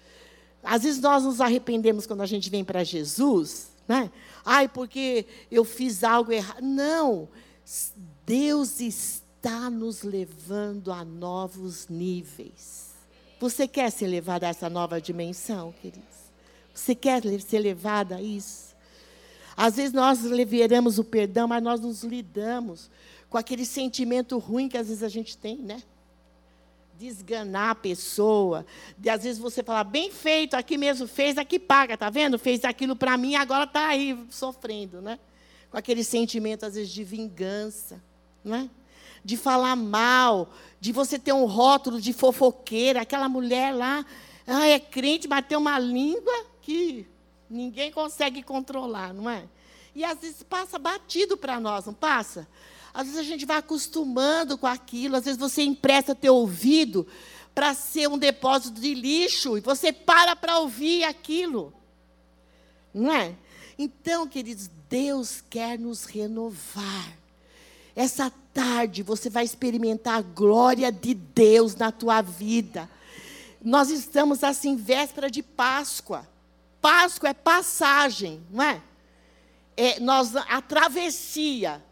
Às vezes nós nos arrependemos quando a gente vem para Jesus, né? Ai, porque eu fiz algo errado. Não. Deus está está nos levando a novos níveis. Você quer ser levado a essa nova dimensão, queridos? Você quer ser levado a isso? Às vezes nós liberamos o perdão, mas nós nos lidamos com aquele sentimento ruim que às vezes a gente tem, né? Desganar a pessoa, de às vezes você falar, bem feito, aqui mesmo fez, aqui paga, tá vendo? Fez aquilo para mim, agora está aí sofrendo, né? Com aquele sentimento, às vezes, de vingança, né? De falar mal, de você ter um rótulo de fofoqueira, aquela mulher lá, ah, é crente, mas tem uma língua que ninguém consegue controlar, não é? E às vezes passa batido para nós, não passa? Às vezes a gente vai acostumando com aquilo, às vezes você empresta teu ouvido para ser um depósito de lixo e você para para ouvir aquilo. Não é? Então, queridos, Deus quer nos renovar. Essa tarde você vai experimentar a glória de Deus na tua vida. Nós estamos assim, véspera de Páscoa. Páscoa é passagem, não é? é nós, a travessia,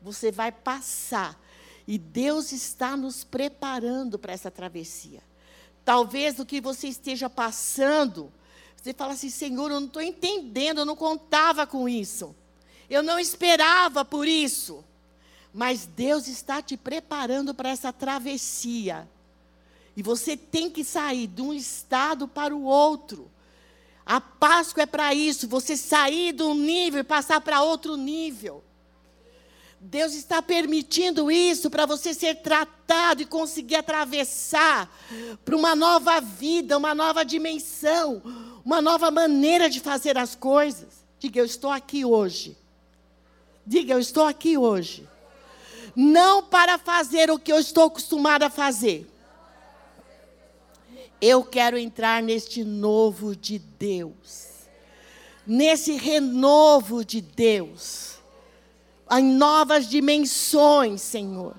você vai passar. E Deus está nos preparando para essa travessia. Talvez o que você esteja passando, você fala assim, Senhor, eu não estou entendendo, eu não contava com isso. Eu não esperava por isso. Mas Deus está te preparando para essa travessia. E você tem que sair de um estado para o outro. A Páscoa é para isso, você sair de um nível e passar para outro nível. Deus está permitindo isso para você ser tratado e conseguir atravessar para uma nova vida, uma nova dimensão, uma nova maneira de fazer as coisas. Diga, eu estou aqui hoje. Diga, eu estou aqui hoje. Não para fazer o que eu estou acostumado a fazer, eu quero entrar neste novo de Deus, nesse renovo de Deus, em novas dimensões, Senhor.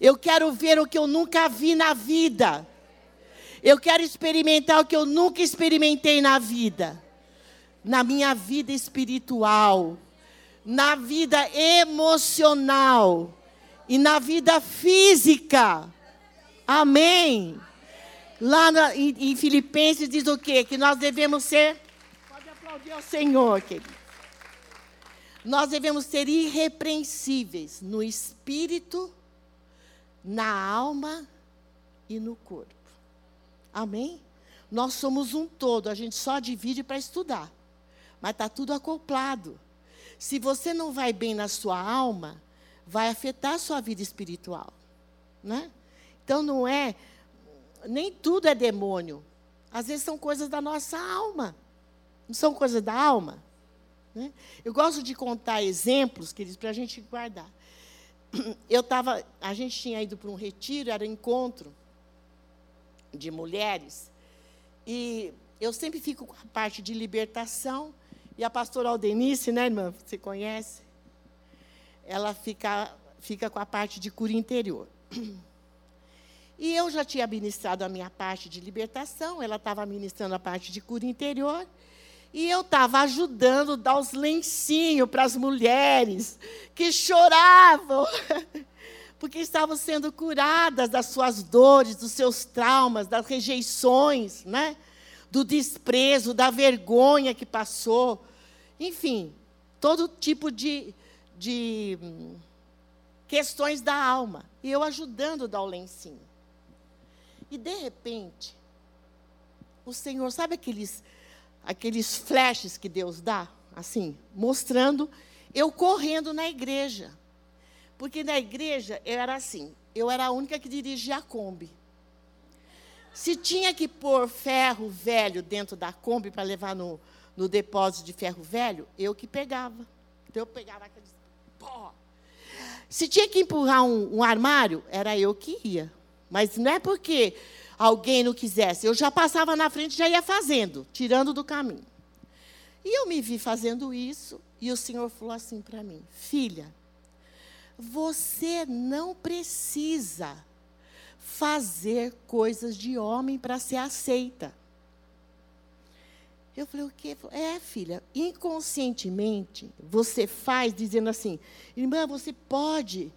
Eu quero ver o que eu nunca vi na vida. Eu quero experimentar o que eu nunca experimentei na vida. Na minha vida espiritual, na vida emocional e na vida física. Amém. Lá na, em, em, Filipenses diz o quê? Que nós devemos ser. Pode aplaudir ao Senhor, querido. Nós devemos ser irrepreensíveis no espírito, na alma e no corpo. Amém? Nós somos um todo, a gente só divide para estudar. Mas está tudo acoplado. Se você não vai bem na sua alma, vai afetar a sua vida espiritual. Né? Então não é nem tudo é demônio. Às vezes são coisas da nossa alma. Não são coisas da alma? Né? Eu gosto de contar exemplos, queridos, para a gente guardar. (clears throat) Eu estava, a gente tinha ido para um retiro, era um encontro de mulheres, e eu sempre fico com a parte de libertação, e a pastora Aldenice, né, irmã, você conhece? Ela fica, fica com a parte de cura interior. E eu já tinha ministrado a minha parte de libertação, ela estava ministrando a parte de cura interior. E eu estava ajudando a dar os lencinhos para as mulheres que choravam, (laughs) porque estavam sendo curadas das suas dores, dos seus traumas, das rejeições, né? do desprezo, da vergonha que passou. Enfim, todo tipo de, de hum, questões da alma. E eu ajudando a dar o lencinho. E de repente, o Senhor, sabe aqueles aqueles flashes que Deus dá, assim, mostrando eu correndo na igreja. Porque na igreja eu era assim, eu era a única que dirigia a Kombi. Se tinha que pôr ferro velho dentro da Kombi para levar no, no depósito de ferro velho, eu que pegava. Então eu pegava aqueles. Pó. Se tinha que empurrar um, um armário, era eu que ia. Mas não é porque alguém não quisesse. Eu já passava na frente, já ia fazendo, tirando do caminho. E eu me vi fazendo isso, e o Senhor falou assim para mim: Filha, você não precisa fazer coisas de homem para ser aceita. Eu falei, o quê? É, filha, inconscientemente você faz dizendo assim, irmã, você pode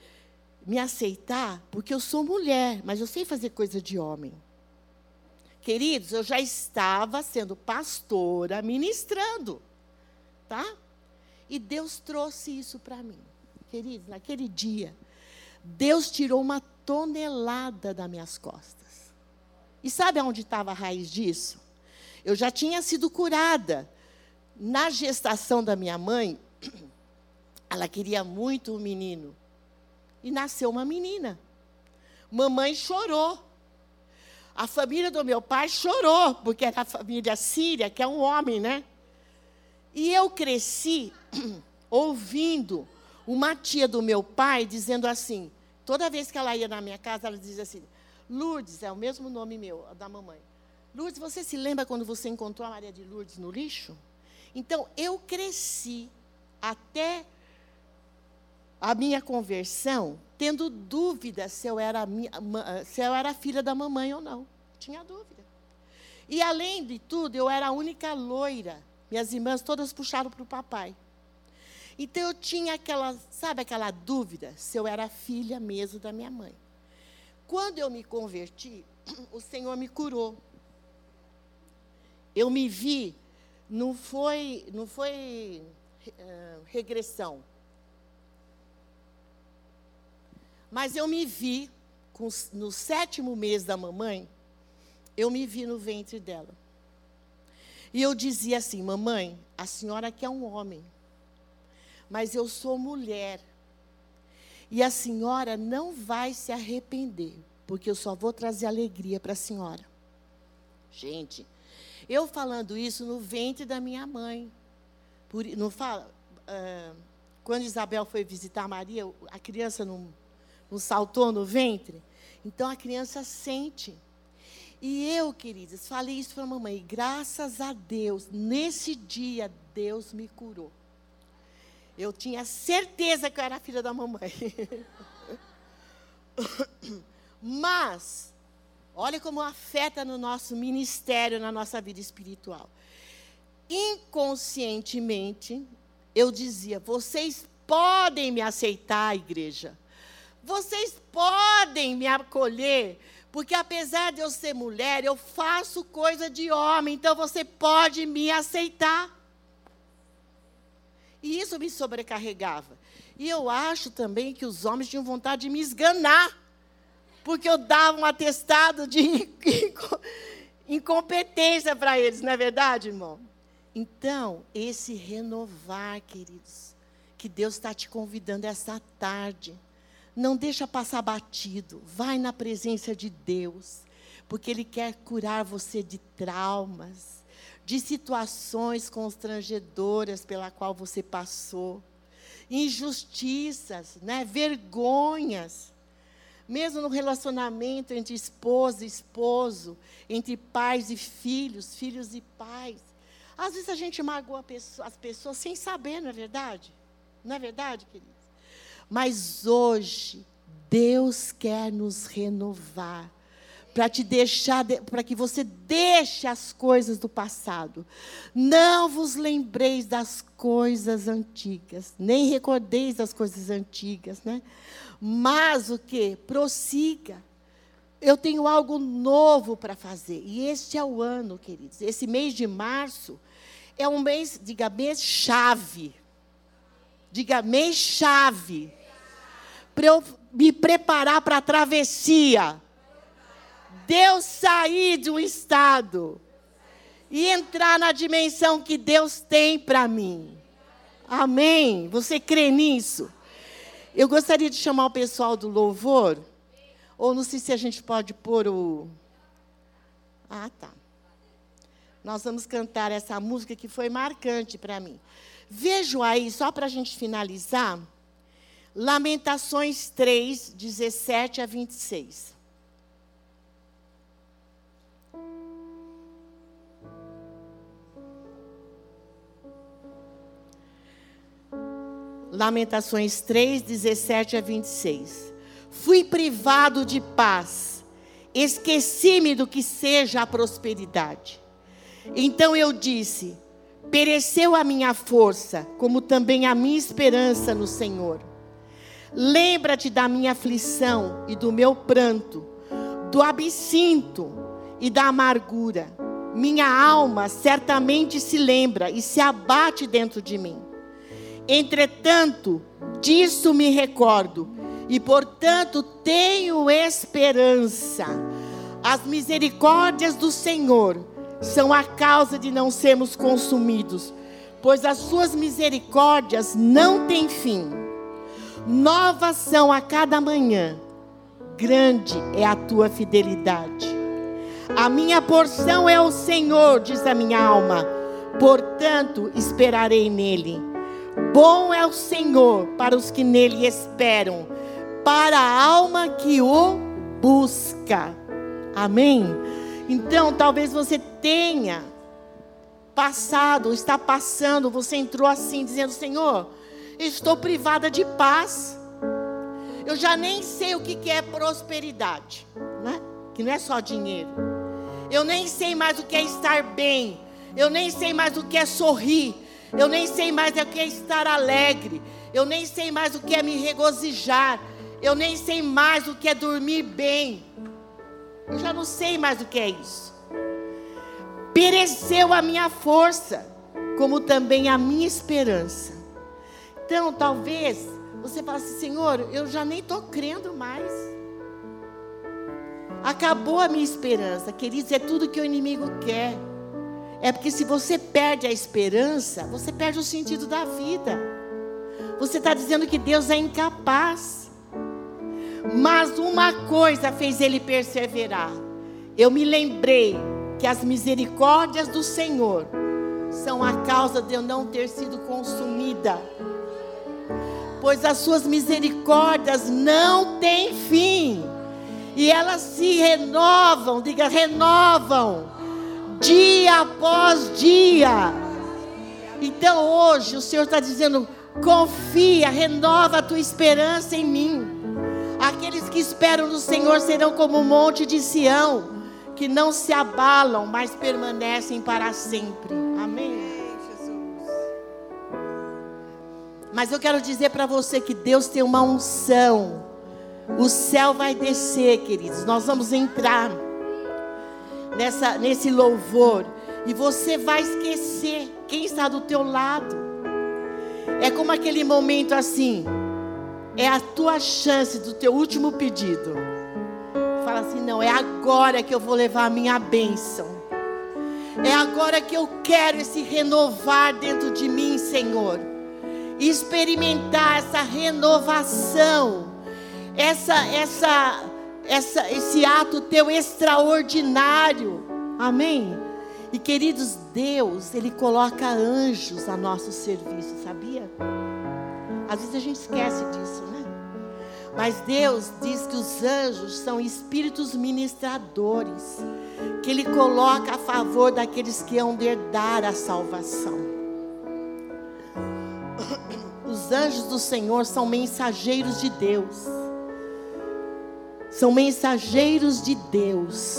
me aceitar porque eu sou mulher, mas eu sei fazer coisa de homem. Queridos, eu já estava sendo pastora, ministrando, tá? E Deus trouxe isso para mim. Queridos, naquele dia, Deus tirou uma tonelada das minhas costas. E sabe aonde estava a raiz disso? Eu já tinha sido curada. Na gestação da minha mãe, (clears throat) ela queria muito um menino. E nasceu uma menina. Mamãe chorou. A família do meu pai chorou, porque era a família síria, que é um homem, né? E eu cresci (clears throat) ouvindo uma tia do meu pai dizendo assim: toda vez que ela ia na minha casa, ela dizia assim: Lourdes, é o mesmo nome meu, da mamãe. Lourdes, você se lembra quando você encontrou a Maria de Lourdes no lixo? Então, eu cresci até a minha conversão tendo dúvida se eu era, se eu era filha da mamãe ou não. Tinha dúvida. E, além de tudo, eu era a única loira. Minhas irmãs todas puxaram para o papai. Então, eu tinha aquela, sabe aquela dúvida se eu era filha mesmo da minha mãe. Quando eu me converti, (clears throat) o Senhor me curou eu me vi, não foi, não foi uh, regressão. Mas eu me vi, com, no sétimo mês da mamãe, eu me vi no ventre dela. E eu dizia assim: Mamãe, a senhora quer um homem, mas eu sou mulher. E a senhora não vai se arrepender, porque eu só vou trazer alegria para a senhora. Gente, eu falando isso no ventre da minha mãe. Por, não fala? Uh, quando Isabel foi visitar Maria, a criança não, não saltou no ventre? Então a criança sente. E eu, queridas, falei isso para a mamãe. Graças a Deus, nesse dia, Deus me curou. Eu tinha certeza que eu era filha da mamãe. (laughs) Mas, Olha como afeta no nosso ministério, na nossa vida espiritual. Inconscientemente, eu dizia: vocês podem me aceitar, igreja. Vocês podem me acolher, porque apesar de eu ser mulher, eu faço coisa de homem, então você pode me aceitar. E isso me sobrecarregava. E eu acho também que os homens tinham vontade de me esganar porque eu dava um atestado de (laughs) incompetência para eles, não é verdade, irmão? Então, esse renovar, queridos, que Deus está te convidando essa tarde. Não deixa passar batido. Vai na presença de Deus, porque Ele quer curar você de traumas, de situações constrangedoras pela qual você passou, injustiças, né, vergonhas mesmo no relacionamento entre esposa e esposo, entre pais e filhos, filhos e pais. Às vezes a gente magoa as pessoas sem saber, não é verdade? Não é verdade, queridos? Mas hoje, Deus quer nos renovar para te deixar, para que você deixe as coisas do passado. Não vos lembreis das coisas antigas, nem recordeis das coisas antigas, né? Mas o que? Prossiga. Eu tenho algo novo para fazer. E este é o ano, queridos. Esse mês de março é um mês, diga, mês chave. Diga, mês chave. Para eu me preparar para a travessia. Deus sair de um estado e entrar na dimensão que Deus tem para mim. Amém? Você crê nisso? Eu gostaria de chamar o pessoal do louvor, ou não sei se a gente pode pôr o. Ah, tá. Nós vamos cantar essa música que foi marcante para mim. Vejo aí, só para a gente finalizar, Lamentações 3, 17 a 26. Lamentações 3, 17 a 26. Fui privado de paz, esqueci-me do que seja a prosperidade. Então eu disse: pereceu a minha força, como também a minha esperança no Senhor. Lembra-te da minha aflição e do meu pranto, do absinto e da amargura. Minha alma certamente se lembra e se abate dentro de mim. Entretanto, disso me recordo, e portanto tenho esperança. As misericórdias do Senhor são a causa de não sermos consumidos, pois as suas misericórdias não têm fim. Novas são a cada manhã, grande é a tua fidelidade. A minha porção é o Senhor, diz a minha alma, portanto esperarei nele. Bom é o Senhor para os que nele esperam, para a alma que o busca. Amém? Então, talvez você tenha passado, está passando, você entrou assim, dizendo: Senhor, estou privada de paz. Eu já nem sei o que é prosperidade, né? que não é só dinheiro. Eu nem sei mais o que é estar bem. Eu nem sei mais o que é sorrir. Eu nem sei mais o que é estar alegre. Eu nem sei mais o que é me regozijar. Eu nem sei mais o que é dormir bem. Eu já não sei mais o que é isso. Pereceu a minha força, como também a minha esperança. Então, talvez você fale assim, Senhor, eu já nem estou crendo mais. Acabou a minha esperança. Queridos, é tudo que o inimigo quer. É porque se você perde a esperança, você perde o sentido da vida. Você está dizendo que Deus é incapaz. Mas uma coisa fez ele perseverar. Eu me lembrei que as misericórdias do Senhor são a causa de eu não ter sido consumida. Pois as suas misericórdias não têm fim. E elas se renovam, diga, renovam, dia após dia. Então hoje o Senhor está dizendo: confia, renova a tua esperança em mim. Aqueles que esperam no Senhor serão como o monte de Sião, que não se abalam, mas permanecem para sempre. Amém. Mas eu quero dizer para você que Deus tem uma unção. O céu vai descer, queridos. Nós vamos entrar nessa, nesse louvor. E você vai esquecer quem está do teu lado. É como aquele momento assim é a tua chance do teu último pedido. Fala assim: não, é agora que eu vou levar a minha bênção. É agora que eu quero esse renovar dentro de mim, Senhor. Experimentar essa renovação, essa, essa, essa, esse ato teu extraordinário. Amém? E queridos, Deus, Ele coloca anjos a nosso serviço, sabia? Às vezes a gente esquece disso, né? Mas Deus diz que os anjos são espíritos ministradores, que Ele coloca a favor daqueles que hão de herdar a salvação. Os anjos do Senhor são mensageiros de Deus, são mensageiros de Deus,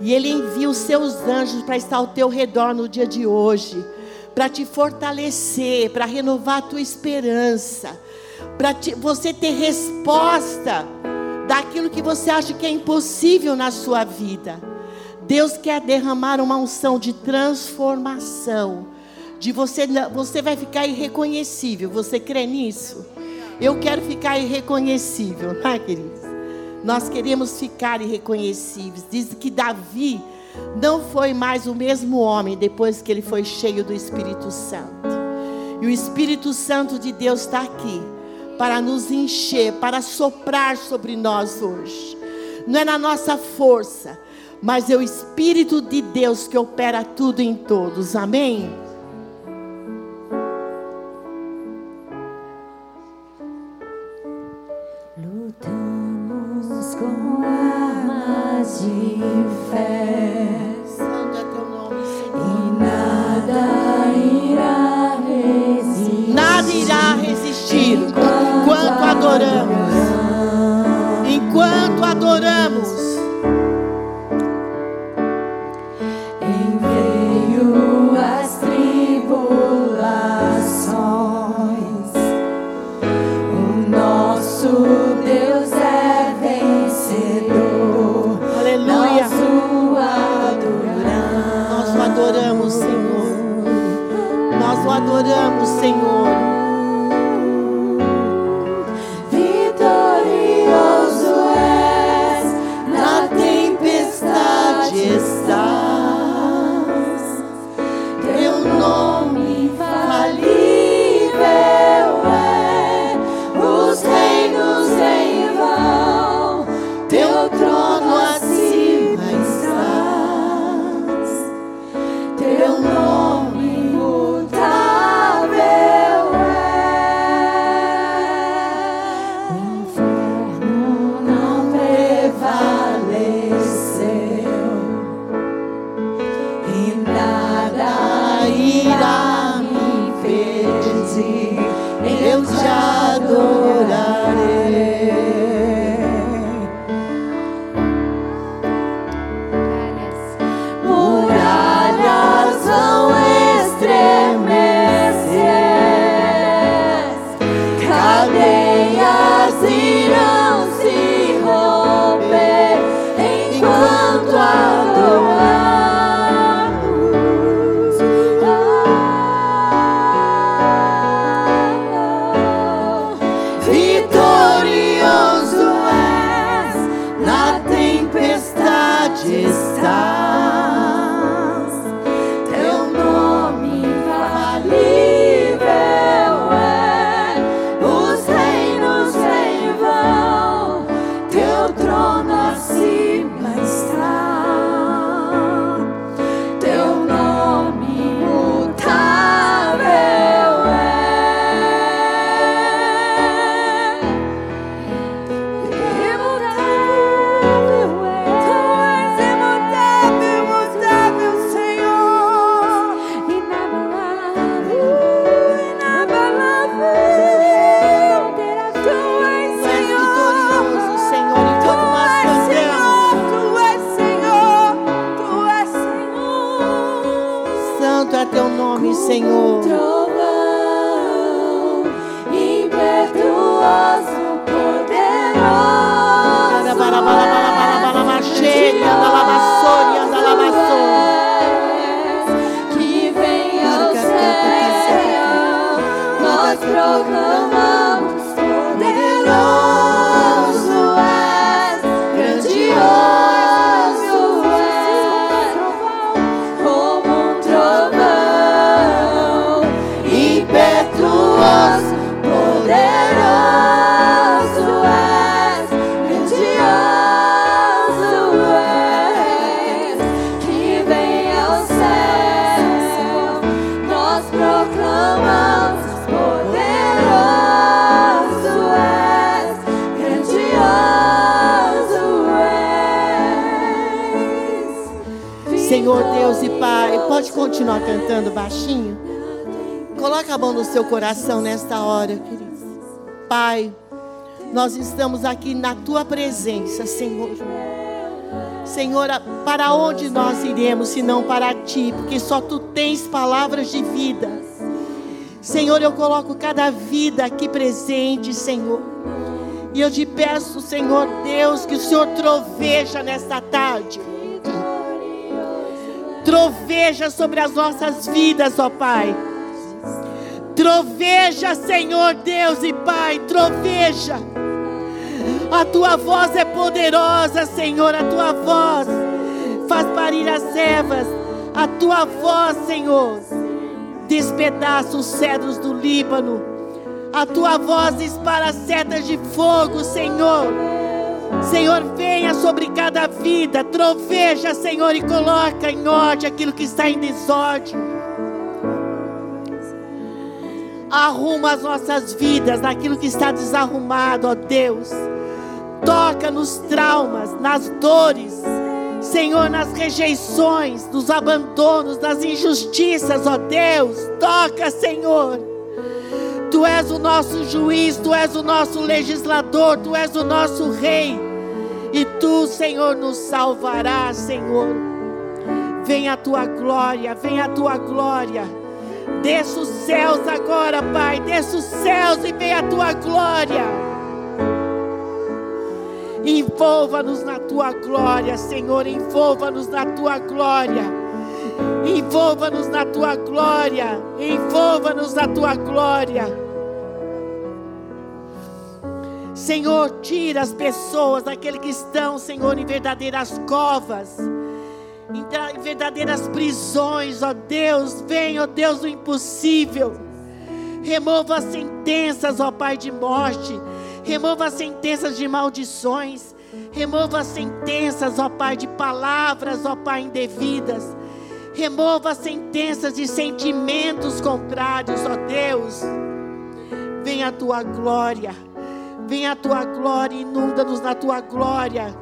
e Ele envia os seus anjos para estar ao teu redor no dia de hoje para te fortalecer, para renovar a tua esperança, para você ter resposta daquilo que você acha que é impossível na sua vida. Deus quer derramar uma unção de transformação. De você, você vai ficar irreconhecível. Você crê nisso? Eu quero ficar irreconhecível, é, queridos? Nós queremos ficar irreconhecíveis. Diz que Davi não foi mais o mesmo homem depois que ele foi cheio do Espírito Santo. E o Espírito Santo de Deus está aqui para nos encher, para soprar sobre nós hoje. Não é na nossa força, mas é o Espírito de Deus que opera tudo em todos. Amém? Adoramos, Senhor. Seu coração nesta hora, querido. Pai, nós estamos aqui na tua presença, Senhor. Senhor, para onde nós iremos se não para ti? Porque só tu tens palavras de vida. Senhor, eu coloco cada vida aqui presente, Senhor. E eu te peço, Senhor Deus, que o Senhor troveja nesta tarde. Troveja sobre as nossas vidas, ó Pai. Troveja, Senhor Deus e Pai, troveja. A tua voz é poderosa, Senhor, a tua voz faz parir as servas. A tua voz, Senhor, despedaça os cedros do Líbano. A tua voz dispara setas de fogo, Senhor. Senhor, venha sobre cada vida, troveja, Senhor, e coloca em ordem aquilo que está em desordem. Arruma as nossas vidas naquilo que está desarrumado, ó Deus. Toca nos traumas, nas dores, Senhor, nas rejeições, nos abandonos, nas injustiças, ó Deus. Toca, Senhor. Tu és o nosso juiz, tu és o nosso legislador, tu és o nosso rei. E tu, Senhor, nos salvarás, Senhor. Vem a tua glória, vem a tua glória. Desça os céus agora, Pai. Desça os céus e vem a tua glória. Envolva-nos na tua glória, Senhor. Envolva-nos na tua glória. Envolva-nos na tua glória. Envolva-nos na tua glória. Senhor, tira as pessoas daquele que estão, Senhor, em verdadeiras covas, em tra- em verdadeiras prisões, ó Deus, vem, ó Deus do impossível. Remova as sentenças, ó Pai de morte. Remova as sentenças de maldições. Remova as sentenças, ó Pai, de palavras, ó Pai, indevidas. Remova as sentenças de sentimentos contrários, ó Deus. Vem a tua glória. Vem a tua glória, inunda-nos na tua glória.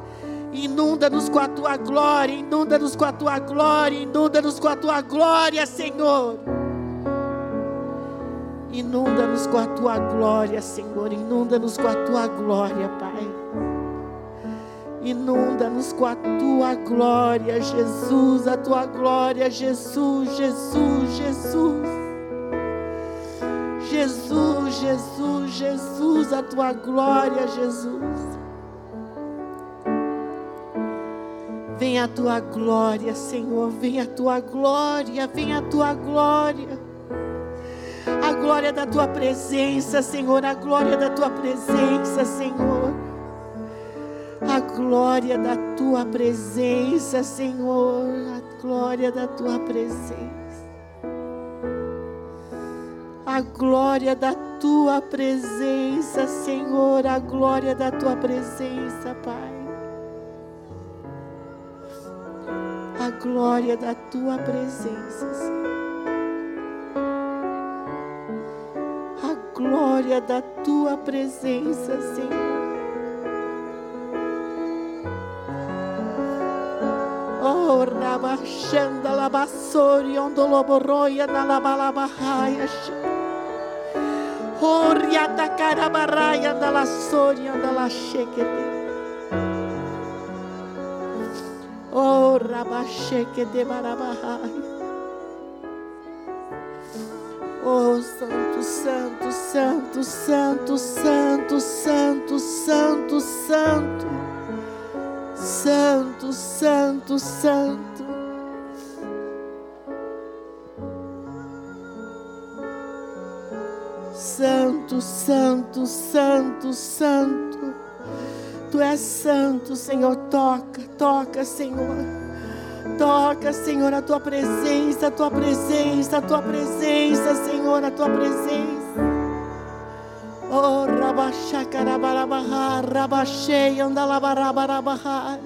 Inunda-nos com a tua glória, inunda-nos com a tua glória, inunda-nos com a tua glória, Senhor. Inunda-nos com a tua glória, Senhor. Inunda-nos com a tua glória, Pai. Inunda-nos com a tua glória, Jesus, a tua glória, Jesus, Jesus, Jesus. Jesus, Jesus, Jesus, a tua glória, Jesus. Vem a tua glória, Senhor, vem a tua glória, vem a tua glória. A glória da tua presença, Senhor, a glória da tua presença, Senhor. A glória da tua presença, Senhor, a glória da tua presença. A glória da tua presença, Senhor, a glória da tua presença, Pai. A glória da tua presença, Senhor. A glória da tua presença, Senhor. Oh, rabachanda labasori ondoloboroia na labalabahaya. Oh, riata carabaraia da la soria Oh, rabashekete barabahaya. Oh, santo, santo, santo, santo, santo, santo, santo, santo. Santo, santo, santo. Santo, santo, santo, santo. Tu és santo, Senhor. Toca, toca, Senhor. Toca, Senhor, a tua presença, a tua presença, a tua presença, Senhor, a tua presença. Oh, rabachacarabarabahar, rabachei, andalabarabarabar.